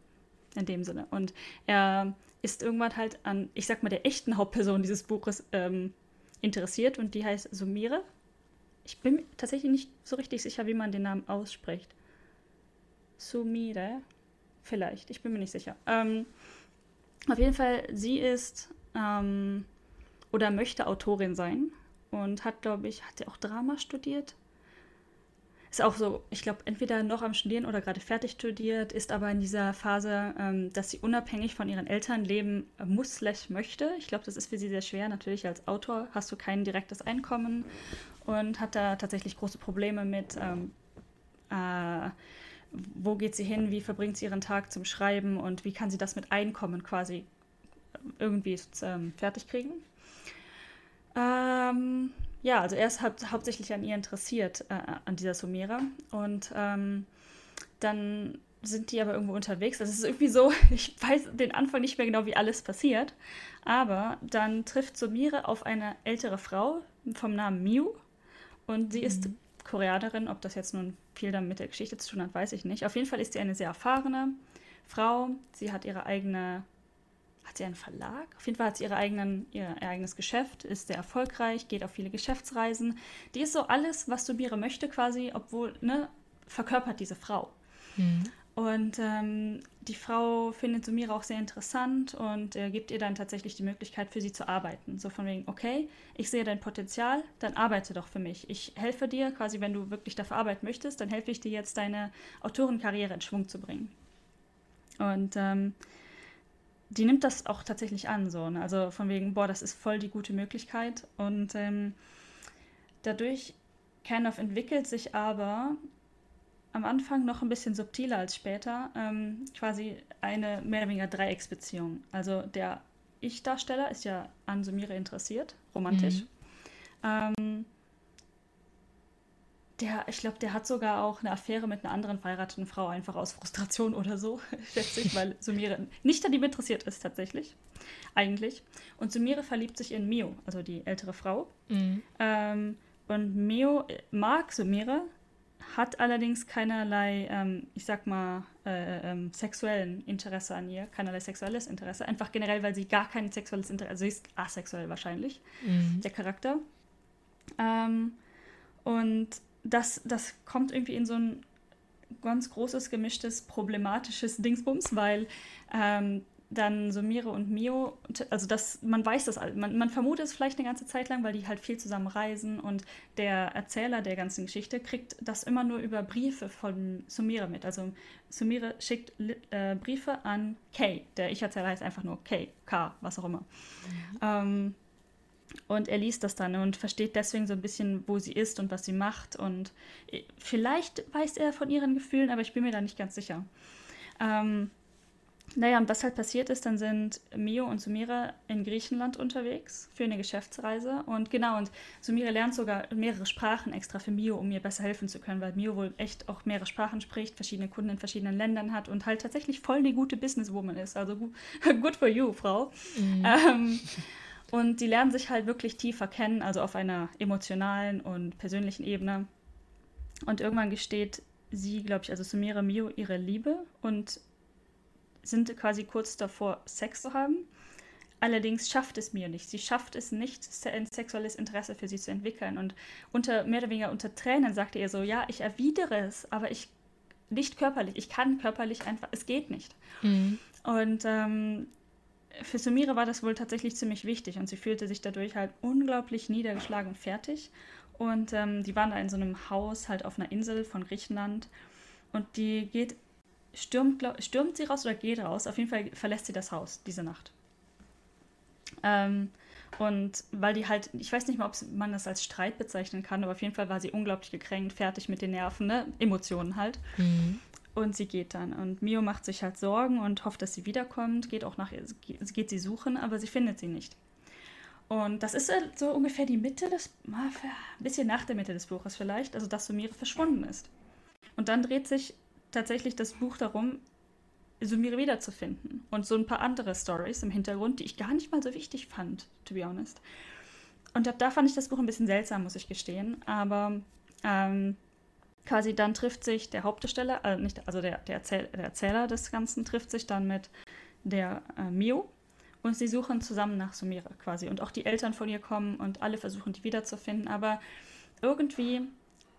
in dem Sinne. Und er ist irgendwann halt an, ich sag mal, der echten Hauptperson dieses Buches ähm, interessiert und die heißt Sumire. Ich bin tatsächlich nicht so richtig sicher, wie man den Namen ausspricht. Sumire? Vielleicht, ich bin mir nicht sicher. Ähm, auf jeden Fall, sie ist ähm, oder möchte Autorin sein und hat, glaube ich, hat sie auch Drama studiert? Ist auch so, ich glaube, entweder noch am Studieren oder gerade fertig studiert, ist aber in dieser Phase, ähm, dass sie unabhängig von ihren Eltern leben muss, slash möchte. Ich glaube, das ist für sie sehr schwer. Natürlich als Autor hast du kein direktes Einkommen und hat da tatsächlich große Probleme mit, ähm, äh, wo geht sie hin, wie verbringt sie ihren Tag zum Schreiben und wie kann sie das mit Einkommen quasi irgendwie ähm, fertig kriegen. Ähm, ja, also er ist hau hauptsächlich an ihr interessiert, äh, an dieser Sumera. Und ähm, dann sind die aber irgendwo unterwegs. Das ist irgendwie so, ich weiß den Anfang nicht mehr genau, wie alles passiert. Aber dann trifft Sumire auf eine ältere Frau vom Namen Miu. Und sie mhm. ist Koreanerin. Ob das jetzt nun viel damit mit der Geschichte zu tun hat, weiß ich nicht. Auf jeden Fall ist sie eine sehr erfahrene Frau. Sie hat ihre eigene hat sie einen Verlag? Auf jeden Fall hat sie ihre eigenen, ihr, ihr eigenes Geschäft, ist sehr erfolgreich, geht auf viele Geschäftsreisen. Die ist so alles, was Subire möchte quasi, obwohl, ne, verkörpert diese Frau. Mhm. Und ähm, die Frau findet Sumira auch sehr interessant und äh, gibt ihr dann tatsächlich die Möglichkeit, für sie zu arbeiten. So von wegen, okay, ich sehe dein Potenzial, dann arbeite doch für mich. Ich helfe dir, quasi, wenn du wirklich dafür arbeiten möchtest, dann helfe ich dir jetzt, deine Autorenkarriere in Schwung zu bringen. Und ähm, die nimmt das auch tatsächlich an, so. Ne? Also von wegen, boah, das ist voll die gute Möglichkeit. Und ähm, dadurch, Kernoff entwickelt sich aber am Anfang noch ein bisschen subtiler als später, ähm, quasi eine mehr oder weniger Dreiecksbeziehung. Also der Ich-Darsteller ist ja an Sumire interessiert, romantisch. Mhm. Ähm, der, ich glaube, der hat sogar auch eine Affäre mit einer anderen verheirateten Frau, einfach aus Frustration oder so, schätze ich, weil Sumire nicht an ihm interessiert ist, tatsächlich. Eigentlich. Und Sumire verliebt sich in Mio, also die ältere Frau. Mhm. Ähm, und Mio mag Sumire, hat allerdings keinerlei, ähm, ich sag mal, äh, ähm, sexuellen Interesse an ihr, keinerlei sexuelles Interesse. Einfach generell, weil sie gar kein sexuelles Interesse, also sie ist asexuell wahrscheinlich, mhm. der Charakter. Ähm, und das, das kommt irgendwie in so ein ganz großes, gemischtes, problematisches Dingsbums, weil ähm, dann so Mire und Mio, also das, man weiß das, man, man vermutet es vielleicht eine ganze Zeit lang, weil die halt viel zusammen reisen und der Erzähler der ganzen Geschichte kriegt das immer nur über Briefe von Sumire mit. Also Sumire schickt äh, Briefe an Kay, der Ich-Erzähler heißt einfach nur Kay, K, was auch immer. Mhm. Ähm, Und er liest das dann und versteht deswegen so ein bisschen, wo sie ist und was sie macht. Und äh, vielleicht weiß er von ihren Gefühlen, aber ich bin mir da nicht ganz sicher. Ähm, naja, und was halt passiert ist, dann sind Mio und Sumira in Griechenland unterwegs für eine Geschäftsreise. Und genau, und Sumira lernt sogar mehrere Sprachen extra für Mio, um ihr besser helfen zu können, weil Mio wohl echt auch mehrere Sprachen spricht, verschiedene Kunden in verschiedenen Ländern hat und halt tatsächlich voll die gute Businesswoman ist. Also good for you, Frau. Mhm. Ähm, und die lernen sich halt wirklich tiefer kennen, also auf einer emotionalen und persönlichen Ebene. Und irgendwann gesteht sie, glaube ich, also Sumira Mio ihre Liebe und sind quasi kurz davor, Sex zu haben. Allerdings schafft es mir nicht. Sie schafft es nicht, ein sexuelles Interesse für sie zu entwickeln. Und unter mehr oder weniger unter Tränen sagte er so: Ja, ich erwidere es, aber ich nicht körperlich. Ich kann körperlich einfach, es geht nicht. Mhm. Und ähm, für Sumire war das wohl tatsächlich ziemlich wichtig und sie fühlte sich dadurch halt unglaublich niedergeschlagen und fertig. Und ähm, die waren da in so einem Haus, halt auf einer Insel von Griechenland. Und die geht stürmt, glaub, stürmt sie raus oder geht raus. Auf jeden Fall verlässt sie das Haus diese Nacht. Ähm, und weil die halt, ich weiß nicht mal, ob man das als Streit bezeichnen kann, aber auf jeden Fall war sie unglaublich gekränkt, fertig mit den Nerven, ne? Emotionen halt. Mhm. Und sie geht dann. Und Mio macht sich halt Sorgen und hofft, dass sie wiederkommt, geht auch nach ihr, geht sie suchen, aber sie findet sie nicht. Und das ist so ungefähr die Mitte des, ein bisschen nach der Mitte des Buches vielleicht, also dass Sumire verschwunden ist. Und dann dreht sich tatsächlich das Buch darum, Sumire wiederzufinden. Und so ein paar andere Stories im Hintergrund, die ich gar nicht mal so wichtig fand, to be honest. Und ab da fand ich das Buch ein bisschen seltsam, muss ich gestehen. Aber ähm, quasi dann trifft sich der Hauptdarsteller, also, nicht, also der, der, Erzähl der, Erzähler des Ganzen, trifft sich dann mit der äh, Mio. Und sie suchen zusammen nach Sumire quasi. Und auch die Eltern von ihr kommen und alle versuchen, die wiederzufinden. Aber irgendwie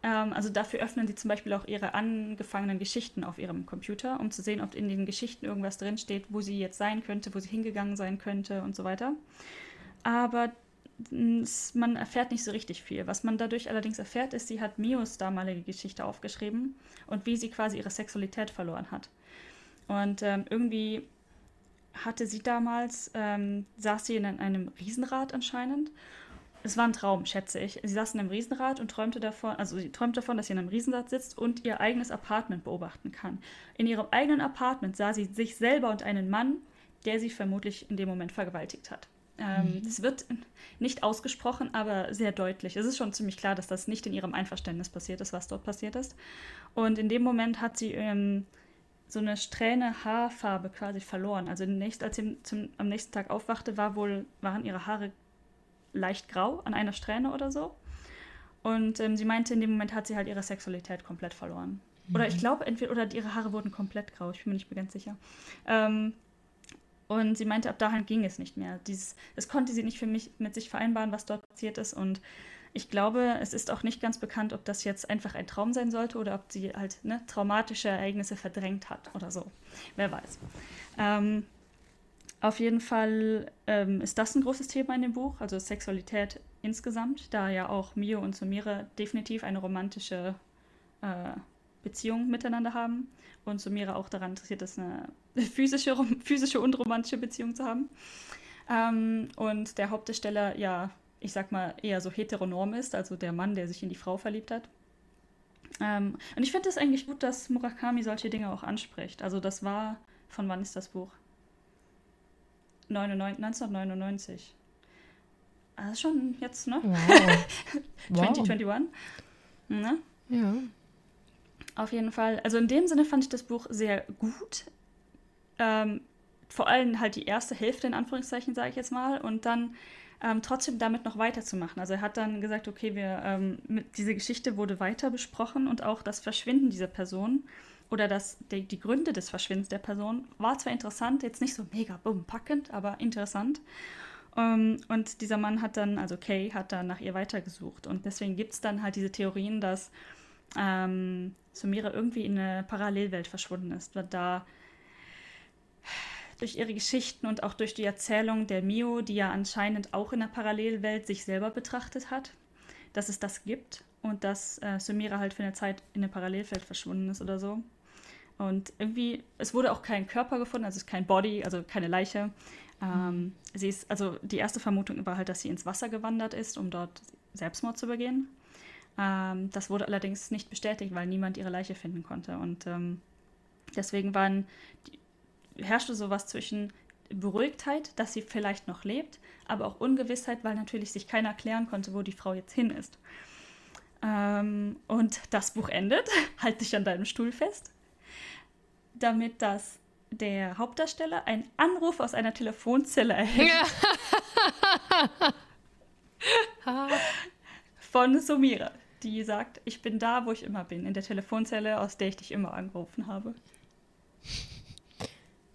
ähm, also dafür öffnen sie zum Beispiel auch ihre angefangenen Geschichten auf ihrem Computer, um zu sehen, ob in den Geschichten irgendwas drinsteht, wo sie jetzt sein könnte, wo sie hingegangen sein könnte und so weiter. Aber man erfährt nicht so richtig viel. Was man dadurch allerdings erfährt, ist, sie hat Mios damalige Geschichte aufgeschrieben und wie sie quasi ihre Sexualität verloren hat. Und ähm, irgendwie hatte sie damals, ähm, saß sie in einem Riesenrad anscheinend es war ein Traum, schätze ich. Sie saß in einem Riesenrad und träumte davon, also sie träumt davon, dass sie in einem Riesenrad sitzt und ihr eigenes Apartment beobachten kann. In ihrem eigenen Apartment sah sie sich selber und einen Mann, der sie vermutlich in dem Moment vergewaltigt hat. Ähm, mhm. wird nicht ausgesprochen, aber sehr deutlich. Es ist schon ziemlich klar, dass das nicht in ihrem Einverständnis passiert ist, was dort passiert ist. Und in dem Moment hat sie ähm, so eine Strähne Haarfarbe quasi verloren. Also nächst, als sie zum, am nächsten Tag aufwachte, war wohl, waren ihre Haare leicht grau an einer Strähne oder so. Und ähm, sie meinte, in dem Moment hat sie halt ihre Sexualität komplett verloren. Mhm. Oder ich mhm. glaube, entweder oder ihre Haare wurden komplett grau, ich bin mir nicht mehr ganz sicher. Ähm, und sie meinte, ab dahin ging es nicht mehr. Dieses, das konnte sie nicht für mich mit sich vereinbaren, was dort passiert ist. Und ich glaube, es ist auch nicht ganz bekannt, ob das jetzt einfach ein Traum sein sollte oder ob sie halt ne, traumatische Ereignisse verdrängt hat oder so. Wer weiß. Ähm, auf jeden Fall ähm, ist das ein großes Thema in dem Buch, also Sexualität insgesamt, da ja auch Mio und Sumire definitiv eine romantische äh, Beziehung miteinander haben und Sumire auch daran interessiert ist, eine physische, physische und romantische Beziehung zu haben. Ähm, und der Hauptdarsteller, ja, ich sag mal, eher so heteronorm ist, also der Mann, der sich in die Frau verliebt hat. Ähm, und ich finde es eigentlich gut, dass Murakami solche Dinge auch anspricht. Also das war, von wann ist das Buch? 1999. Also schon jetzt, ne? Wow. 2021. Ne? Ja. Auf jeden Fall. Also in dem Sinne fand ich das Buch sehr gut. Ähm, vor allem halt die erste Hälfte in Anführungszeichen, sage ich jetzt mal. Und dann ähm, trotzdem damit noch weiterzumachen. Also er hat dann gesagt, okay, wir, ähm, diese Geschichte wurde weiter besprochen und auch das Verschwinden dieser Person oder das, die, die, Gründe des Verschwindens der Person war zwar interessant, jetzt nicht so mega bumm packend, aber interessant. Ähm, und dieser Mann hat dann, also Kay, hat dann nach ihr weitergesucht. Und deswegen gibt es dann halt diese Theorien, dass ähm, Sumira irgendwie in eine Parallelwelt verschwunden ist, da durch ihre Geschichten und auch durch die Erzählung der Mio, die ja anscheinend auch in der Parallelwelt sich selber betrachtet hat, dass es das gibt und dass äh, Sumira halt für eine Zeit in eine Parallelwelt verschwunden ist oder so. Und irgendwie, es wurde auch kein Körper gefunden, also kein Body, also keine Leiche. Ähm, sie ist, also die erste Vermutung war halt, dass sie ins Wasser gewandert ist, um dort Selbstmord zu begehen. Ähm, das wurde allerdings nicht bestätigt, weil niemand ihre Leiche finden konnte. Und ähm, deswegen waren, die, herrschte sowas zwischen Beruhigtheit, dass sie vielleicht noch lebt, aber auch Ungewissheit, weil natürlich sich keiner erklären konnte, wo die Frau jetzt hin ist. Ähm, und das Buch endet, halt dich an deinem Stuhl fest, damit das der Hauptdarsteller einen Anruf aus einer Telefonzelle erhält. von Sumira, die sagt, ich bin da, wo ich immer bin, in der Telefonzelle, aus der ich dich immer angerufen habe.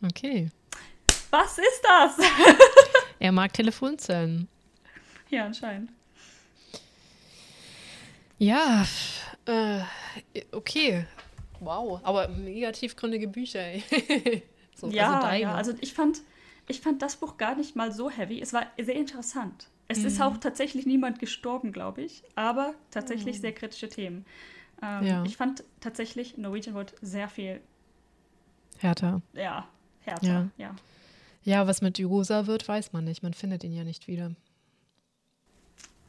Okay. Was ist das? er mag Telefonzellen. Ja, anscheinend. Ja, äh, okay. Wow, aber mega tiefgründige Bücher, ey. so, ja, also, ja, also ich fand, ich fand das Buch gar nicht mal so heavy. Es war sehr interessant. Es mhm. ist auch tatsächlich niemand gestorben, glaube ich, aber tatsächlich mhm. sehr kritische Themen. Ähm, ja. Ich fand tatsächlich Norwegian Wood sehr viel härter. Ja, härter, ja. ja. Ja, was mit Rosa wird, weiß man nicht. Man findet ihn ja nicht wieder.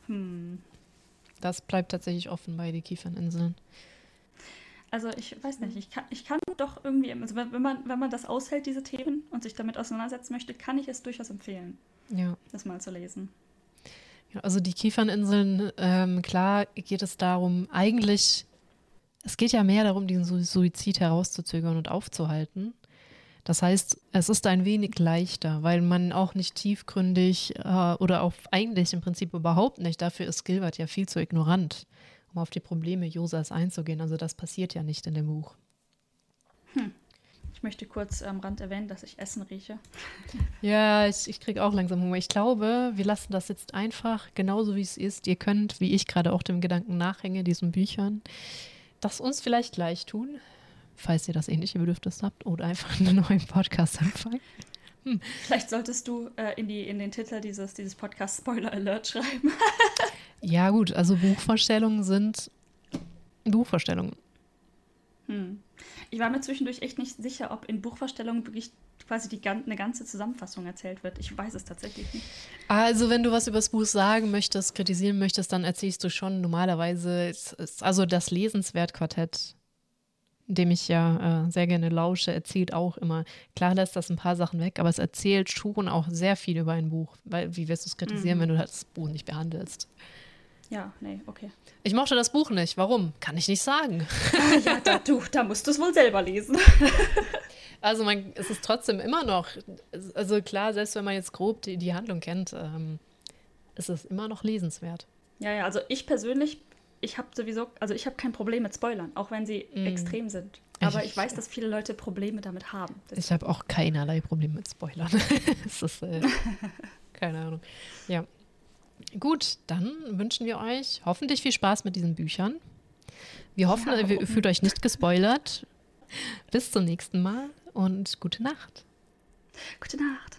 Hm. Das bleibt tatsächlich offen bei den Kieferninseln. Also ich weiß nicht, ich kann, ich kann doch irgendwie, also wenn man, wenn man das aushält, diese Themen und sich damit auseinandersetzen möchte, kann ich es durchaus empfehlen, ja. das mal zu lesen. Also die Kieferninseln, ähm, klar geht es darum, eigentlich, es geht ja mehr darum, diesen Suizid herauszuzögern und aufzuhalten. Das heißt, es ist ein wenig leichter, weil man auch nicht tiefgründig äh, oder auch eigentlich im Prinzip überhaupt nicht, dafür ist Gilbert ja viel zu ignorant, um auf die Probleme Josas einzugehen. Also das passiert ja nicht in dem Buch. Ich möchte kurz am Rand erwähnen, dass ich Essen rieche. Ja, ich, ich kriege auch langsam Hunger. Ich glaube, wir lassen das jetzt einfach genauso, wie es ist. Ihr könnt, wie ich gerade auch dem Gedanken nachhänge, diesen Büchern, das uns vielleicht gleich tun falls ihr das ähnliche Bedürfnis habt oder einfach einen neuen Podcast empfangen. Hm. Vielleicht solltest du äh, in, die, in den Titel dieses, dieses Podcasts Spoiler Alert schreiben. ja, gut, also Buchvorstellungen sind Buchvorstellungen. Hm. Ich war mir zwischendurch echt nicht sicher, ob in Buchvorstellungen wirklich quasi die, eine ganze Zusammenfassung erzählt wird. Ich weiß es tatsächlich nicht. Also, wenn du was über das Buch sagen möchtest, kritisieren möchtest, dann erzählst du schon normalerweise, also das Lesenswert-Quartett dem ich ja äh, sehr gerne lausche, erzählt auch immer. Klar lässt das ein paar Sachen weg, aber es erzählt schon auch sehr viel über ein Buch. Weil, wie wirst du es kritisieren, mhm. wenn du das Buch nicht behandelst? Ja, nee, okay. Ich mochte das Buch nicht. Warum? Kann ich nicht sagen. ja, da, du, da musst du es wohl selber lesen. also man, es ist trotzdem immer noch, also klar, selbst wenn man jetzt grob die, die Handlung kennt, ähm, ist es immer noch lesenswert. Ja, ja, also ich persönlich ich habe sowieso, also ich habe kein Problem mit Spoilern, auch wenn sie mm. extrem sind. Aber ich, ich, weiß, dass viele Leute Probleme damit haben. Ich habe auch keinerlei Probleme mit Spoilern. das ist, äh, keine Ahnung. Ja. Gut, dann wünschen wir euch hoffentlich viel Spaß mit diesen Büchern. Wir hoffen, ja, ihr fühlt euch nicht gespoilert. Bis zum nächsten Mal und gute Nacht. Gute Nacht.